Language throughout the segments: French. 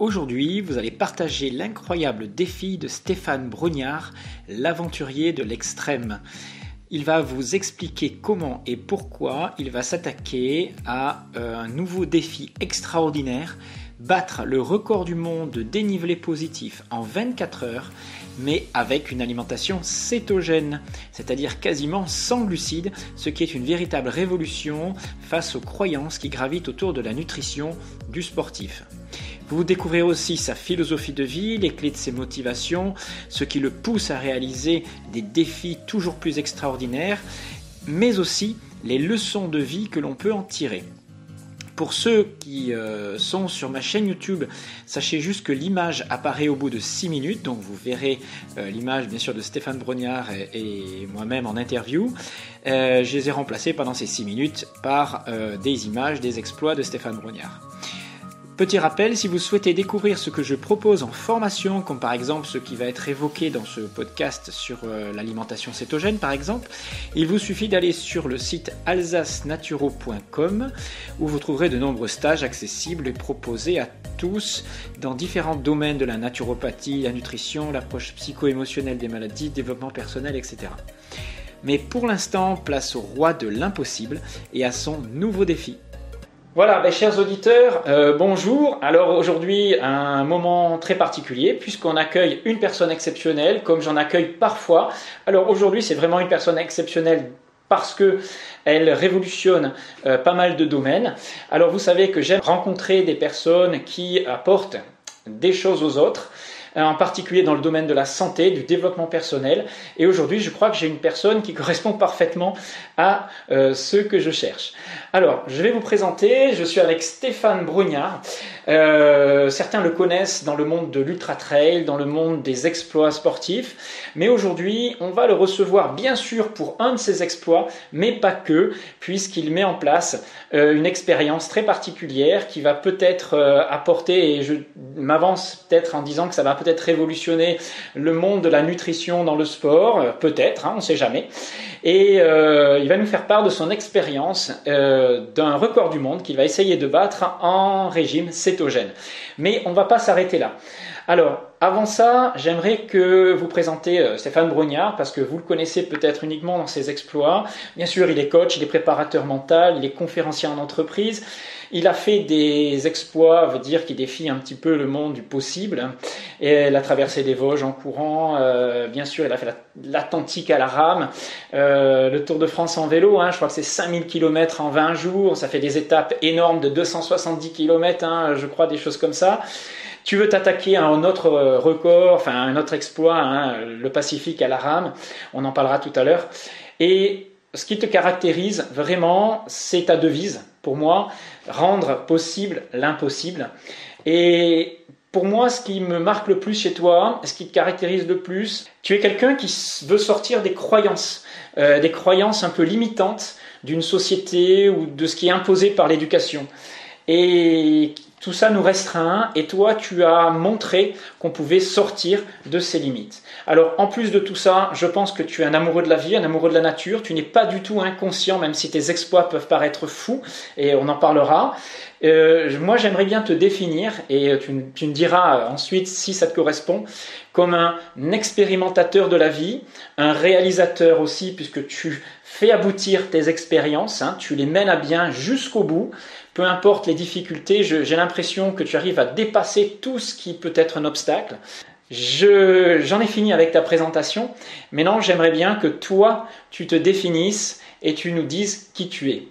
Aujourd'hui, vous allez partager l'incroyable défi de Stéphane Brognard, l'aventurier de l'extrême. Il va vous expliquer comment et pourquoi il va s'attaquer à euh, un nouveau défi extraordinaire, battre le record du monde de dénivelé positif en 24 heures, mais avec une alimentation cétogène, c'est-à-dire quasiment sans glucides, ce qui est une véritable révolution face aux croyances qui gravitent autour de la nutrition du sportif. Vous découvrez aussi sa philosophie de vie, les clés de ses motivations, ce qui le pousse à réaliser des défis toujours plus extraordinaires, mais aussi les leçons de vie que l'on peut en tirer. Pour ceux qui euh, sont sur ma chaîne YouTube, sachez juste que l'image apparaît au bout de 6 minutes, donc vous verrez euh, l'image bien sûr de Stéphane Brognard et, moi-même en interview. Euh, je les ai remplacés pendant ces 6 minutes par des images des exploits de Stéphane Brognard. Petit rappel, si vous souhaitez découvrir ce que je propose en formation, comme par exemple ce qui va être évoqué dans ce podcast sur euh, l'alimentation cétogène par exemple, il vous suffit d'aller sur le site alsacenaturo.com où vous trouverez de nombreux stages accessibles et proposés à tous dans différents domaines de la naturopathie, la nutrition, l'approche psycho-émotionnelle des maladies, développement personnel, etc. Mais pour l'instant, place au roi de l'impossible et à son nouveau défi. Voilà, ben, chers auditeurs, euh, bonjour. Alors aujourd'hui, un moment très particulier puisqu'on accueille une personne exceptionnelle, comme j'en accueille parfois. Alors aujourd'hui, c'est vraiment une personne exceptionnelle parce que elle révolutionne euh, pas mal de domaines. Alors vous savez que j'aime rencontrer des personnes qui apportent des choses aux autres. Euh, en particulier dans le domaine de la santé, du développement personnel. Et aujourd'hui, je crois que j'ai une personne qui correspond parfaitement à euh, ce que je cherche. Alors, je vais vous présenter, je suis avec Stéphane Brugnard. Euh, certains le connaissent dans le monde de l'ultra trail, dans le monde des exploits sportifs, mais aujourd'hui, on va le recevoir bien sûr pour un de ses exploits, mais pas que, puisqu'il met en place une expérience très particulière qui va peut-être apporter, et je m'avance peut-être en disant que ça va peut-être révolutionner le monde de la nutrition dans le sport, euh, peut-être, hein, on ne sait jamais. Et euh, il va nous faire part de son expérience euh, d'un record du monde qu'il va essayer de battre en régime cétogène. Mais on ne va pas s'arrêter là. Alors, avant ça, j'aimerais que vous présentez euh, Stéphane Brognard, parce que vous le connaissez peut-être uniquement dans ses exploits. Bien sûr, il est coach, il est préparateur mental, il est conférencier en entreprise. Il a fait des exploits, veut dire qu'il défie un petit peu le monde du possible. Et il a traversé des Vosges en courant. Euh, bien sûr, il a fait l'Atlantique à la rame, euh, le Tour de France en vélo. Hein, je crois que c'est 5000 km en 20 jours. Ça fait des étapes énormes de 270 km, hein, je crois, des choses comme ça. Tu veux t'attaquer à un autre euh, record, enfin un autre exploit, hein, le Pacifique à la rame, on en parlera tout à l'heure. Et ce qui te caractérise vraiment, c'est ta devise, pour moi, rendre possible l'impossible. Et pour moi, ce qui me marque le plus chez toi, ce qui te caractérise le plus, tu es quelqu'un qui veut sortir des croyances, euh, des croyances un peu limitantes d'une société ou de ce qui est imposé par l'éducation. Et tout ça nous restreint et toi, tu as montré qu'on pouvait sortir de ces limites. Alors, en plus de tout ça, je pense que tu es un amoureux de la vie, un amoureux de la nature. Tu n'es pas du tout inconscient, même si tes exploits peuvent paraître fous, et on en parlera. Euh, moi, j'aimerais bien te définir, et tu, tu me diras ensuite si ça te correspond, comme un expérimentateur de la vie, un réalisateur aussi, puisque tu fais aboutir tes expériences, hein, tu les mènes à bien jusqu'au bout peu importe les difficultés, j'ai l'impression que tu arrives à dépasser tout ce qui peut être un obstacle. J'en ai fini avec ta présentation. Maintenant, j'aimerais bien que toi, tu te définisses et tu nous dises qui tu es.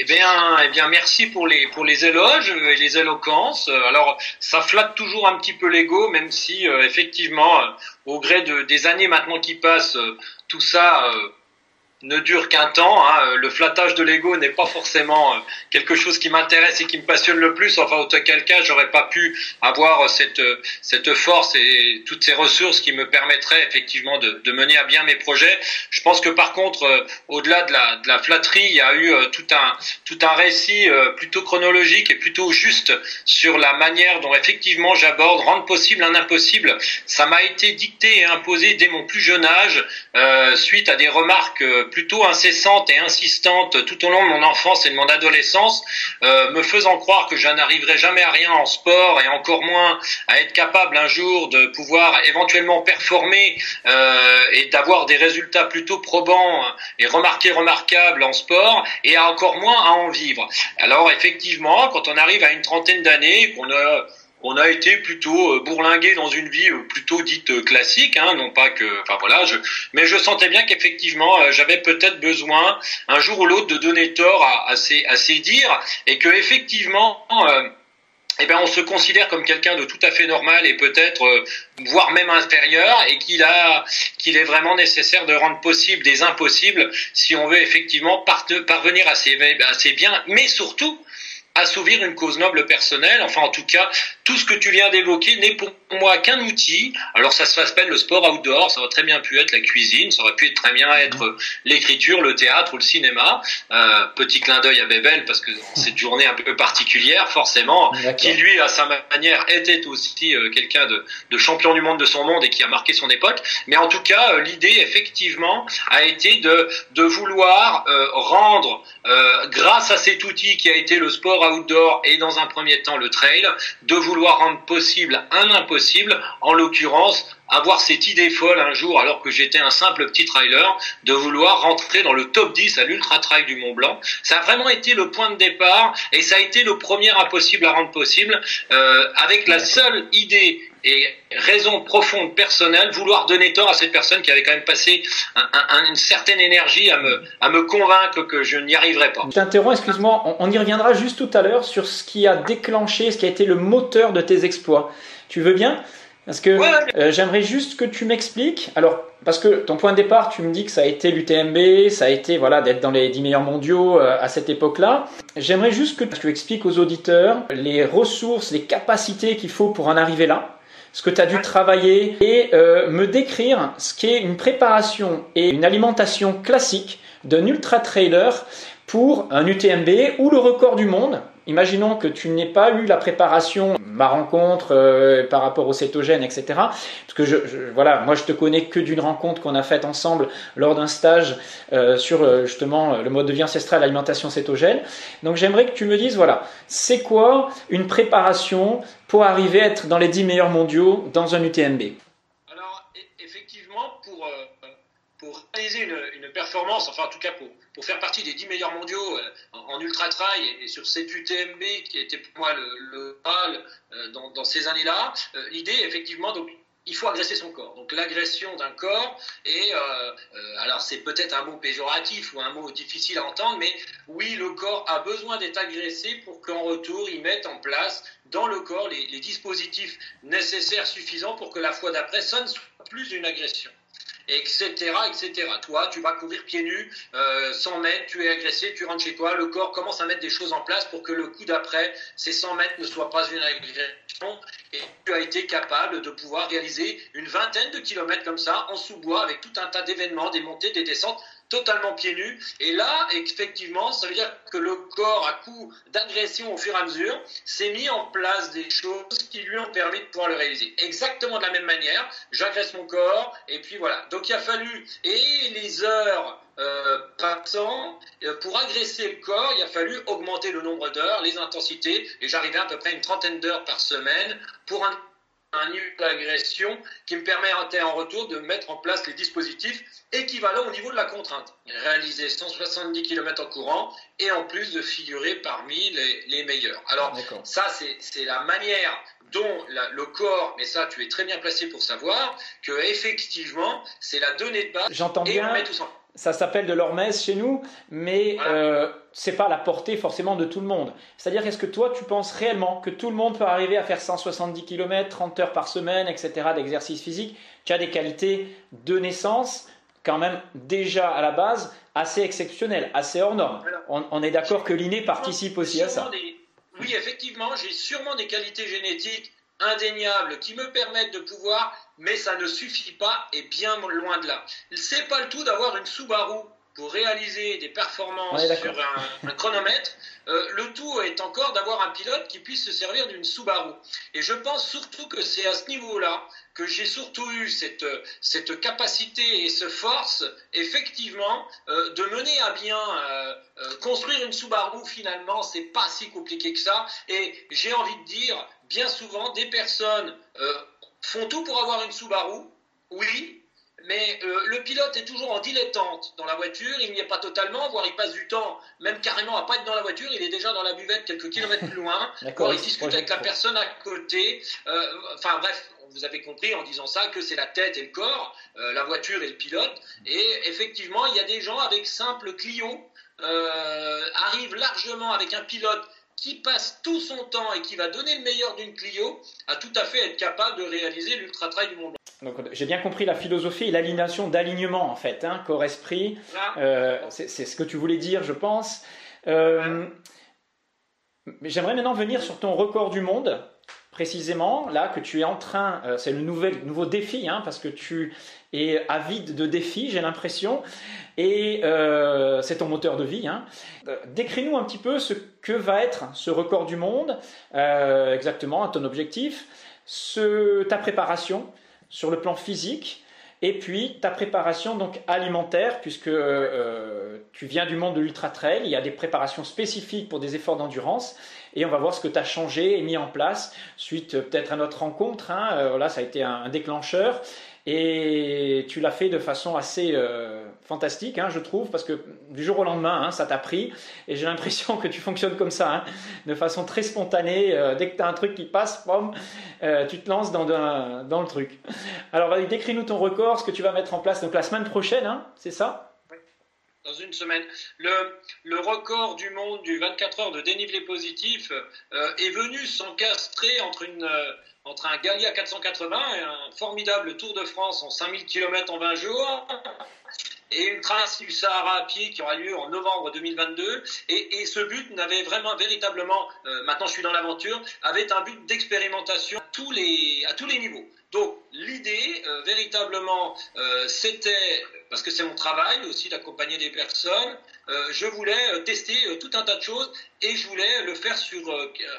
Eh bien, eh bien, merci pour les pour les éloges et les éloquences. Alors, ça flatte toujours un petit peu l'ego, même si euh, effectivement, euh, au gré de, des années maintenant qui passent, euh, tout ça ne dure qu'un temps. Hein. Le flattage de l'ego n'est pas forcément euh, quelque chose qui m'intéresse et qui me passionne le plus. Enfin, auquel cas, j'aurais pas pu avoir cette cette force et toutes ces ressources qui me permettraient effectivement de, de mener à bien mes projets. Je pense que par contre, euh, au-delà de la, de la flatterie, il y a eu euh, tout un tout un récit plutôt chronologique et plutôt juste sur la manière dont effectivement j'aborde rendre possible un impossible. Ça m'a été dicté et imposé dès mon plus jeune âge, suite à des remarques plutôt incessante et insistante tout au long de mon enfance et de mon adolescence, me faisant croire que je n'arriverai jamais à rien en sport et encore moins à être capable un jour de pouvoir éventuellement performer et d'avoir des résultats plutôt probants et remarqués, remarquables en sport et encore moins à en vivre. Alors effectivement, quand on arrive à une trentaine d'années, qu'on a on a été plutôt euh, bourlingué dans une vie euh, plutôt dite euh, classique, hein, non pas que, enfin voilà, je, mais je sentais bien qu'effectivement j'avais peut-être besoin un jour ou l'autre de donner tort à, à, ces, à ces dires et que effectivement eh ben, on se considère comme quelqu'un de tout à fait normal et peut-être voire même inférieur et qu'il a qu'il est vraiment nécessaire de rendre possible des impossibles si on veut effectivement parvenir à ces, à biens mais surtout assouvir une cause noble personnelle. Enfin, en tout cas, tout ce que tu viens d'évoquer n'est pour moi qu'un outil. Alors, ça se s'appelle le sport outdoor, ça aurait très bien pu être la cuisine, ça aurait pu très bien mhm. être l'écriture, le théâtre ou le cinéma. Euh, petit clin d'œil à Bébel, parce que cette journée un peu particulière, forcément, qui lui, à sa manière, était aussi euh, quelqu'un de, de, champion du monde de son monde et qui a marqué son époque. Mais en tout cas, euh, l'idée, effectivement, a été de, de vouloir rendre, grâce à cet outil qui a été le sport outdoor et dans un premier temps le trail, de vouloir rendre possible un impossible, en l'occurrence avoir cette idée folle un jour, alors que j'étais un simple petit trailer, de vouloir rentrer dans le top 10 à l'Ultra Trail du Mont Blanc. Ça a vraiment été le point de départ et ça a été le premier impossible à rendre possible, euh, avec la seule idée et raison profonde personnelle, vouloir donner tort à cette personne qui avait quand même passé une certaine énergie à me, à me convaincre que je n'y arriverais pas. Je t'interromps, excuse-moi, on, y reviendra juste tout à l'heure sur ce qui a déclenché, ce qui a été le moteur de tes exploits. Tu veux bien? Parce que euh, j'aimerais juste que tu m'expliques. Alors, parce que ton point de départ, tu me dis que ça a été l'UTMB, ça a été voilà d'être dans les 10 meilleurs mondiaux euh, à cette époque-là. J'aimerais juste que tu expliques aux auditeurs les ressources, les capacités qu'il faut pour en arriver là ce que tu as dû travailler et euh, me décrire ce qu'est une préparation et une alimentation classique d'un ultra trailer pour un UTMB ou le record du monde Imaginons que tu n'aies pas eu la préparation, ma rencontre euh, par rapport au cétogène, etc. Parce que je, voilà, moi je te connais que d'une rencontre qu'on a faite ensemble lors d'un stage euh, sur euh, justement le mode de vie ancestral, l'alimentation cétogène. Donc j'aimerais que tu me dises, voilà, c'est quoi une préparation pour arriver à être dans les 10 meilleurs mondiaux dans un UTMB Alors e-, effectivement, pour, pour réaliser une, performance, enfin en tout cas pour pour faire partie des 10 meilleurs mondiaux euh, en, ultra-trail et, sur cette UTMB qui était pour moi le, le euh, dans, ces années-là, euh, l'idée effectivement donc il faut agresser son corps. Donc l'agression d'un corps, et alors c'est peut-être un mot péjoratif ou un mot difficile à entendre, mais oui, le corps a besoin d'être agressé pour qu'en retour, il mette en place dans le corps les, les dispositifs nécessaires, suffisants pour que la fois d'après, ça ne soit plus une agression etc., etc. Toi, tu vas courir pieds nus, euh, 100 mètres, tu es agressé, tu rentres chez toi, le corps commence à mettre des choses en place pour que le coup d'après, ces 100 mètres ne soient pas une agression, et tu as été capable de pouvoir réaliser une vingtaine de kilomètres comme ça, en sous-bois, avec tout un tas d'événements, des montées, des descentes, totalement pieds nus. Et là, effectivement, ça veut dire que le corps, à coup d'agression au fur et à mesure, s'est mis en place des choses qui lui ont permis de pouvoir le réaliser. Exactement de la même manière, j'agresse mon corps, et puis voilà. Donc il a fallu, et les heures euh, passant, euh, pour agresser le corps, il a fallu augmenter le nombre d'heures, les intensités, et j'arrivais à peu près une trentaine d'heures par semaine pour un un niveau d'agression qui me permettait en retour de mettre en place les dispositifs équivalents au niveau de la contrainte. Réaliser 170 km en courant et en plus de figurer parmi les, meilleurs. Alors ça, c'est la manière dont le corps, mais ça tu es très bien placé pour savoir, que effectivement c'est la donnée de base. J'entends bien. met tout ça s'appelle de l'hormèse chez nous, mais euh, c'est pas la portée forcément de tout le monde. C'est-à-dire, est-ce que toi, tu penses réellement que tout le monde peut arriver à faire 170 km, 30 heures par semaine, etc., d'exercice physique Tu as des qualités de naissance, quand même déjà à la base, assez exceptionnelles, assez hors normes? On, est d'accord que l'inné participe aussi à ça. oui, effectivement, j'ai sûrement des qualités génétiques indéniables qui me permettent de pouvoir, mais ça ne suffit pas et bien loin de là. C'est pas le tout d'avoir une Subaru pour réaliser des performances sur un, chronomètre, euh, le tout est encore d'avoir un pilote qui puisse se servir d'une Subaru. Et je pense surtout que c'est à ce niveau-là que j'ai surtout eu cette, cette capacité et ce force, effectivement, euh, de mener à bien euh, construire une Subaru. Finalement, c'est pas si compliqué que ça. Et j'ai envie de dire, bien souvent, des personnes font tout pour avoir une Subaru. Oui, mais euh, le pilote est toujours en dilettante dans la voiture, il n'y est pas totalement, voire il passe du temps, même carrément à pas être dans la voiture, il est déjà dans la buvette quelques kilomètres plus loin, voire il discute avec la personne à côté. Euh, enfin bref, vous avez compris en disant ça que c'est la tête et le corps, euh, la voiture et le pilote. Et effectivement, il y a des gens avec simple Clio arrivent largement avec un pilote qui passe tout son temps et qui va donner le meilleur d'une Clio à tout à fait être capable de réaliser l'ultra trail du monde. Donc j'ai bien compris la philosophie et l'alignation d'alignement en fait, hein, corps-esprit. Euh, c'est ce que tu voulais dire, je pense. Euh, J'aimerais maintenant venir sur ton record du monde, précisément, là que tu es en train, euh, c'est le nouvel, nouveau défi, hein, parce que tu es avide de défis, j'ai l'impression, et euh, c'est ton moteur de vie. Hein. Euh, décris-nous un petit peu ce que va être ce record du monde, exactement, à ton objectif, ce, ta préparation, sur le plan physique et puis ta préparation donc alimentaire puisque euh, tu viens du monde de l'ultra trail, il y a des préparations spécifiques pour des efforts d'endurance et on va voir ce que tu as changé et mis en place suite euh, peut-être à notre rencontre. Hein, euh, voilà, ça a été un déclencheur et tu l'as fait de façon assez euh, fantastique, hein, je trouve, parce que du jour au lendemain, hein, ça t'a pris. Et j'ai l'impression que tu fonctionnes comme ça, hein, de façon très spontanée. Euh, dès que tu as un truc qui passe, boum, euh, tu te lances dans, le truc. Alors, décris-nous ton record, ce que tu vas mettre en place donc la semaine prochaine, c'est ça? Dans une semaine. Le, record du monde du 24 heures de dénivelé positif est venu s'encastrer entre une, entre un Gallia 480 et un formidable Tour de France en 5000 km en 20 jours et une trace du Sahara à pied qui aura lieu en novembre 2022. Et, et ce but n'avait vraiment, véritablement, euh, maintenant je suis dans l'aventure, avait un but d'expérimentation à tous les, niveaux. Donc l'idée, euh, véritablement, euh, c'était, parce que c'est mon travail aussi d'accompagner des personnes, je voulais tester tout un tas de choses et je voulais le faire sur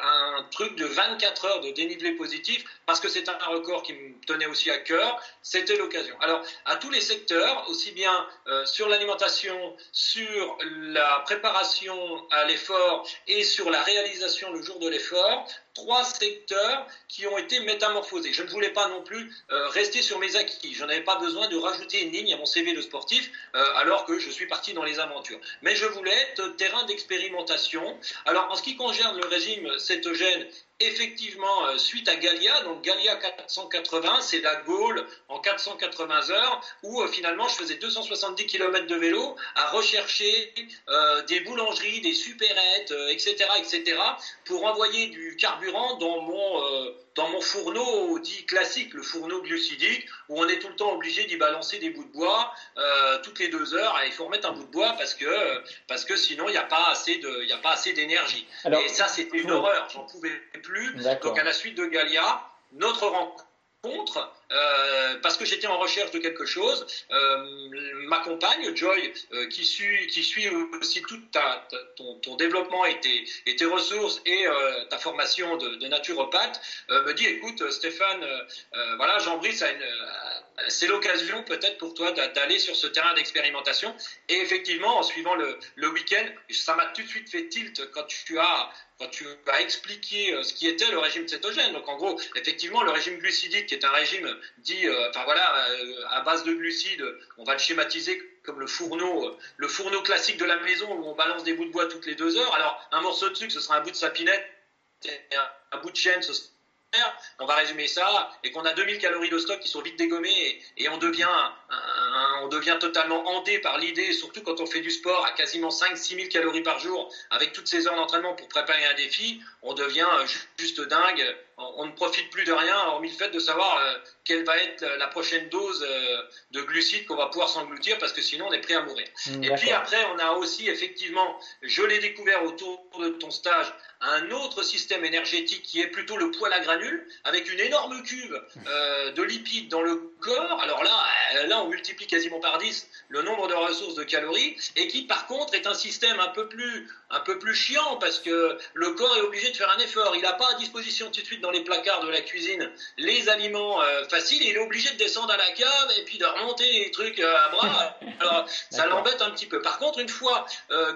un truc de 24 heures de dénivelé positif parce que c'est un record qui me tenait aussi à cœur. C'était l'occasion. Alors à tous les secteurs, aussi bien sur l'alimentation, sur la préparation à l'effort et sur la réalisation le jour de l'effort, trois secteurs qui ont été métamorphosés. Je ne voulais pas non plus euh, rester sur mes acquis. Je n'avais pas besoin de rajouter une ligne à mon CV de sportif euh, alors que je suis parti dans les aventures. Mais je voulais être terrain d'expérimentation. Alors en ce qui concerne le régime cétogène effectivement, euh, suite à Gallia, donc Gallia 480, c'est la Gaule en 480 heures, où euh, finalement je faisais 270 km de vélo à rechercher euh, des boulangeries, des supérettes, etc., etc., pour envoyer du carburant dans mon dans mon fourneau dit classique, le fourneau glucidique, où on est tout le temps obligé d'y balancer des bouts de bois euh, toutes les deux heures. il faut remettre un bout de bois parce que parce que sinon il n'y a pas assez de il a pas assez d'énergie. Et ça c'était une horreur, j'en pouvais plus. Donc à la suite de Galia, notre rencontre contre, euh, parce que j'étais en recherche de quelque chose, euh, ma compagne Joy, euh, qui suit qui suit aussi tout ta, ton, ton, développement et tes, et tes ressources et ta formation de, de naturopathe, me dit écoute Stéphane, voilà Jean-Brice c'est l'occasion peut-être pour toi d'aller sur ce terrain d'expérimentation. Et effectivement, en suivant le, week-end, ça m'a tout de suite fait tilt quand tu as expliqué ce qui était le régime cétogène. Donc en gros, effectivement, le régime glucidique, qui est un régime dit, euh, enfin voilà, euh, à base de glucides, on va le schématiser comme le fourneau, euh, le fourneau classique de la maison où on balance des bouts de bois toutes les deux heures. Alors un morceau de sucre, ce sera un bout de sapinette, un, bout de chaîne, ce sera on va résumer ça, et qu'on a 2000 calories de stock qui sont vite dégommées, et, on, devient, on devient totalement hanté par l'idée, surtout quand on fait du sport à quasiment 5-6 000 calories par jour, avec toutes ces heures d'entraînement pour préparer un défi, on devient juste dingue, on, ne profite plus de rien, hormis le fait de savoir euh, quelle va être la prochaine dose euh, de glucides qu'on va pouvoir s'engloutir, parce que sinon on est prêt à mourir. et puis après, on a aussi effectivement, je l'ai découvert autour de ton stage, un autre système énergétique qui est plutôt le poêle à granules, avec une énorme cuve euh, de lipides dans le corps. Alors là, là, on multiplie quasiment par 10 le nombre de ressources de calories, et qui par contre est un système un peu plus, un peu plus chiant parce que le corps est obligé de faire un effort. Il n'a pas à disposition tout de suite dans les placards de la cuisine les aliments euh, faciles. Il est obligé de descendre à la cave et puis de remonter les trucs à bras. Alors ça l'embête un petit peu. Par contre, une fois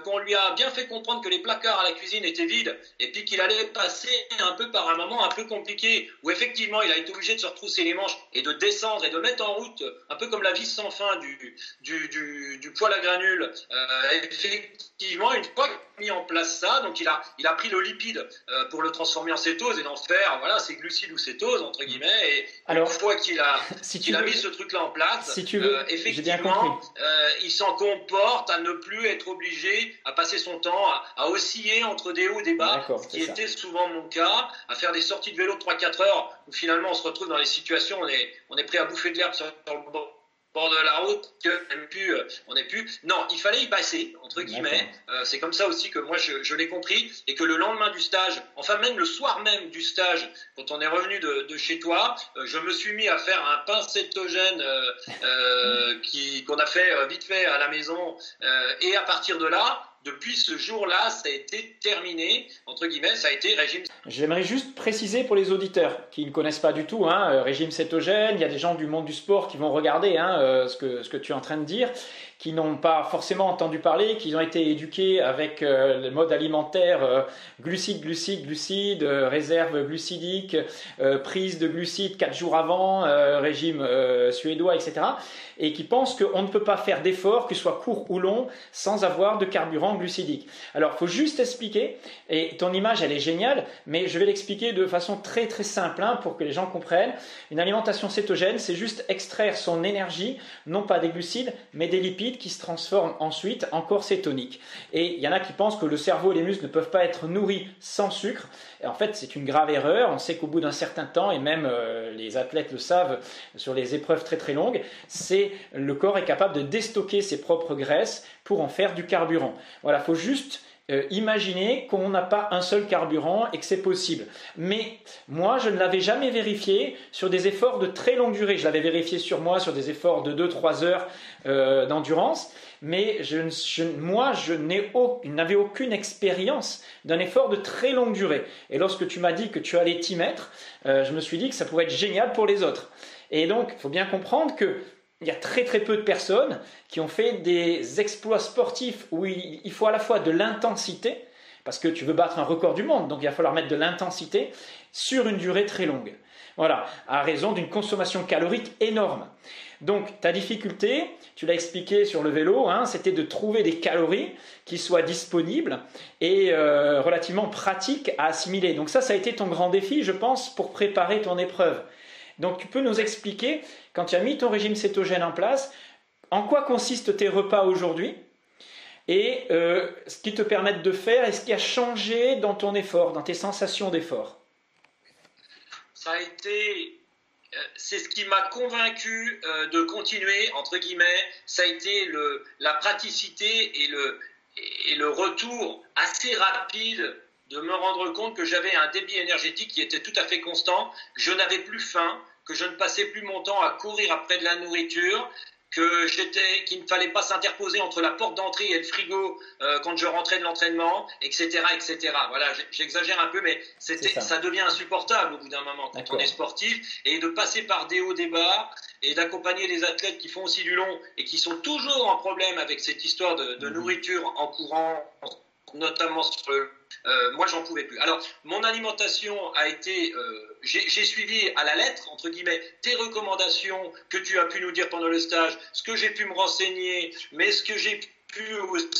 qu'on lui a bien fait comprendre que les placards à la cuisine étaient vides et puis qu'il allait passer un peu par un moment un peu compliqué où effectivement il a été obligé de se retrousser les manches et de descendre et de mettre en route un peu comme la vis sans fin du, du, du, du poêle à granules. Euh, effectivement, une fois mis en place ça, donc il a, il a pris le lipide euh, pour le transformer en cétose et d'en faire, voilà, c'est glucides ou cétose, entre guillemets. Et Alors, une fois qu'il a, si qu'il a mis ce truc-là en place, si tu veux, euh, effectivement, euh, il s'en comporte à ne plus être obligé à passer son temps à, à osciller entre des hauts et des bas, ce qui était souvent mon cas, à faire des sorties de vélo de 3-4 heures où finalement on se retrouve dans les situations où on est, on est prêt à bouffer de l'herbe sur, le bord bord de la route que plus, euh, on n'est plus. Non, il fallait y passer entre guillemets. Euh, c'est comme ça aussi que moi je, je l'ai compris et que le lendemain du stage, enfin même le soir même du stage, quand on est revenu de, de chez toi, euh, je me suis mis à faire un pain cétogène qui qu'on a fait vite fait à la maison et à partir de là, depuis ce jour-là, ça a été terminé, entre guillemets, ça a été régime. J'aimerais juste préciser pour les auditeurs qui ne connaissent pas du tout, hein, régime cétogène, il y a des gens du monde du sport qui vont regarder hein, ce, que, ce que tu es en train de dire qui n'ont pas forcément entendu parler, qui ont été éduqués avec euh, le mode alimentaire euh, glucides, glucides, glucides, euh, réserve glucidique, prise de glucides quatre jours avant, régime suédois, etc. Et qui pensent qu'on ne peut pas faire d'efforts, que ce soit court ou long, sans avoir de carburant glucidique. Alors, il faut juste expliquer, et ton image, elle est géniale, mais je vais l'expliquer de façon très très simple hein, pour que les gens comprennent. Une alimentation cétogène, c'est juste extraire son énergie, non pas des glucides, mais des lipides qui se transforme ensuite en corps cétonique. Et il y en a qui pensent que le cerveau et les muscles ne peuvent pas être nourris sans sucre. Et en fait, c'est une grave erreur. On sait qu'au bout d'un certain temps, et même euh, les athlètes le savent sur les épreuves très très longues, le corps est capable de déstocker ses propres graisses pour en faire du carburant. Voilà, faut juste euh, imaginez qu'on n'a pas un seul carburant et que c'est possible. Mais moi, je ne l'avais jamais vérifié sur des efforts de très longue durée. Je l'avais vérifié sur moi sur des efforts de 2-3 heures euh, d'endurance. Mais je, moi, je n'avais aucune expérience d'un effort de très longue durée. Et lorsque tu m'as dit que tu allais t'y mettre, euh, je me suis dit que ça pourrait être génial pour les autres. Et donc, il faut bien comprendre que il y a très très peu de personnes qui ont fait des exploits sportifs où il, faut à la fois de l'intensité, parce que tu veux battre un record du monde, donc il va falloir mettre de l'intensité sur une durée très longue. Voilà, à raison d'une consommation calorique énorme. Donc ta difficulté, tu l'as expliqué sur le vélo, hein, c'était de trouver des calories qui soient disponibles et euh, relativement pratiques à assimiler. Donc ça, ça a été ton grand défi, je pense, pour préparer ton épreuve. Donc tu peux nous expliquer, quand tu as mis ton régime cétogène en place, en quoi consistent tes repas aujourd'hui et euh, ce qui te permettent de faire et ce qui a changé dans ton effort, dans tes sensations d'effort? Ça a été, euh, c'est ce qui m'a convaincu euh, de continuer, entre guillemets, ça a été le, la praticité et le, et le retour assez rapide de me rendre compte que j'avais un débit énergétique qui était tout à fait constant, je n'avais plus faim, que je ne passais plus mon temps à courir après de la nourriture, que j'étais, qu'il ne fallait pas s'interposer entre la porte d'entrée et le frigo euh, quand je rentrais de l'entraînement, etc., etc. Voilà, j'exagère un peu, mais c'était, ça. devient insupportable au bout d'un moment quand on est sportif et de passer par des hauts, des bas et d'accompagner les athlètes qui font aussi du long et qui sont toujours en problème avec cette histoire de, de mmh. nourriture en courant, notamment sur le euh, moi, j'en pouvais plus. Alors, mon alimentation a été, euh, j'ai suivi à la lettre, entre guillemets, tes recommandations que tu as pu nous dire pendant le stage, ce que j'ai pu me renseigner, mais ce que j'ai pu,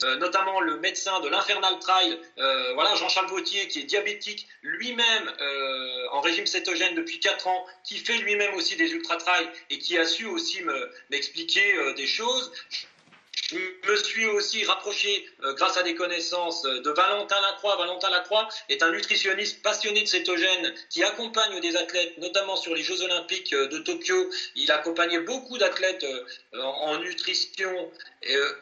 euh, notamment le médecin de l'Infernal Trial, euh, voilà, Jean-Charles Vautier, qui est diabétique, lui-même en régime cétogène depuis 4 ans, qui fait lui-même aussi des ultra-trails et qui a su aussi m'expliquer des choses Je me suis aussi rapproché, euh, grâce à des connaissances, euh, de Valentin Lacroix. Valentin Lacroix est un nutritionniste passionné de cétogène qui accompagne des athlètes, notamment sur les Jeux Olympiques euh, de Tokyo. Il accompagnait beaucoup d'athlètes en nutrition,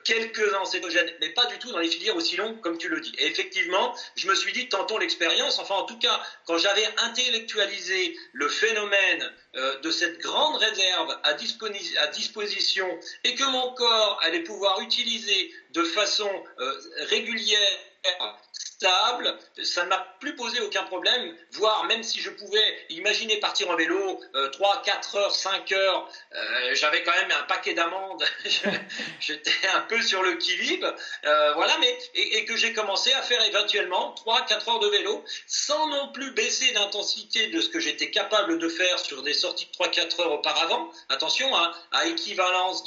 quelques-uns en cétogène, mais pas du tout dans les filières aussi longues comme tu le dis. Et effectivement, je me suis dit, tentons l'expérience. Enfin, en tout cas, quand j'avais intellectualisé le phénomène de cette grande réserve à, à disposition et que mon corps allait pouvoir utiliser de façon euh, régulière stable, ça ne m'a plus posé aucun problème, voire même si je pouvais imaginer partir en vélo 3, 4 heures, 5 heures, euh, j'avais quand même un paquet d'amendes, j'étais un peu sur le qui-vive, euh, voilà, mais et, que j'ai commencé à faire éventuellement 3, 4 heures de vélo, sans non plus baisser d'intensité de ce que j'étais capable de faire sur des sorties de 3, 4 heures auparavant, attention, hein, à équivalence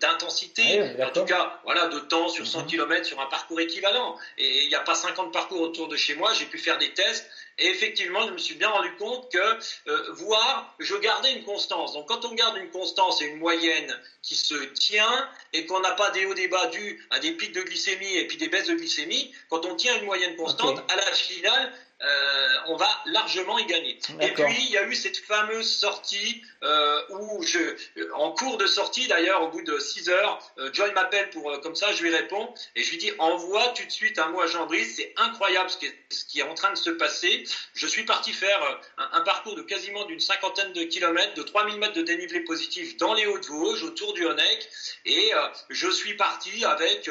d'intensité, de, en tout cas, voilà, de temps sur 100 km sur un parcours équivalent, et il n'y a pas 50 parcours autour de chez moi, j'ai pu faire des tests et effectivement, je me suis bien rendu compte que euh, voir, je gardais une constance. Donc quand on garde une constance et une moyenne qui se tient et qu'on n'a pas des hauts des bas dus à des pics de glycémie et puis des baisses de glycémie, quand on tient une moyenne constante, à la finale, euh, on va largement y gagner. Et puis il y a eu cette fameuse sortie euh, où je, en cours de sortie d'ailleurs, au bout de 6 heures, euh, Joy m'appelle pour comme ça, je lui réponds et je lui dis envoie tout de suite un mot à Jean-Brice, c'est incroyable ce qui, est, ce qui, est, en train de se passer. Je suis parti faire un, parcours de quasiment d'une cinquantaine de kilomètres, de 3000 mètres de dénivelé positif dans les Hauts-de-Vosges, autour du Honeck, et je suis parti avec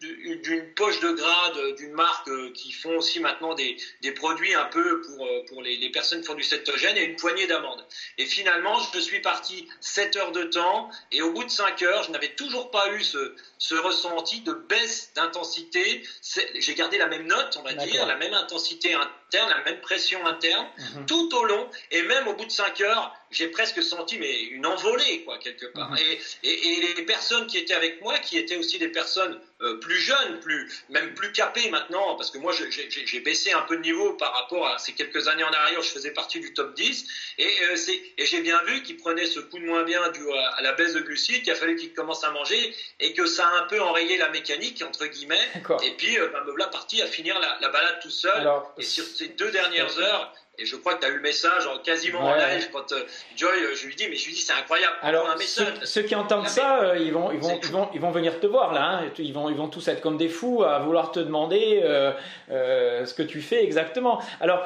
d'une poche de grade d'une marque qui font aussi maintenant des des, produits un peu pour, euh, pour les, personnes qui font du cétogène et une poignée d'amandes. Et finalement, je suis parti 7 heures de temps et au bout de 5 heures, je n'avais toujours pas eu ce, ce ressenti de baisse d'intensité. J'ai gardé la même note, on va dire, la même intensité interne, la même pression interne, mhm. tout au long. Et même au bout de 5 heures, j'ai presque senti mais une envolée, quoi, quelque part. Mhm. et, et, les personnes qui étaient avec moi, qui étaient aussi des personnes euh, plus jeunes, plus, même plus capées maintenant, parce que moi, j'ai baissé un peu de niveau par rapport à ces quelques années en arrière, je faisais partie du top 10. Et, euh, et j'ai bien vu qu'ils prenaient ce coup de moins bien dû à, la baisse de glucides, qu'il a fallu qu'ils commencent à manger et que ça a un peu enrayé la mécanique, entre guillemets. Et puis, euh, bah, me voilà parti à finir la, balade tout seul. et sur ces deux dernières heures, et je crois que tu as eu le message quasiment en live quand euh, Joy, euh, je lui dis, mais je lui dis, c'est incroyable. Alors, un message. Ceux, qui entendent ça, euh, ils, vont, ils, vont, ils, vont, ils vont venir te voir là. Hein. Ils, vont, ils vont tous être comme des fous à vouloir te demander ce que tu fais exactement. Alors,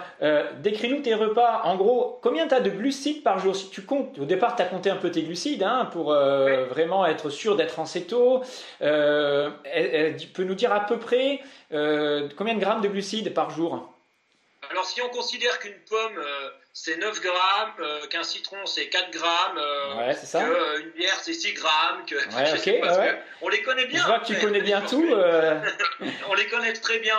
décris-nous tes repas. En gros, combien tu as de glucides par jour? Si tu comptes, au départ, tu as compté un peu tes glucides hein, pour vraiment être sûr d'être en céto. tu peux nous dire à peu près combien de grammes de glucides par jour? Alors si on considère qu'une pomme euh, c'est 9 grammes, euh, qu'un citron c'est 4 grammes, euh, qu'une bière c'est 6 grammes, que, on les connaît bien. Je vois que tu connais bien tout. on les connaît très bien.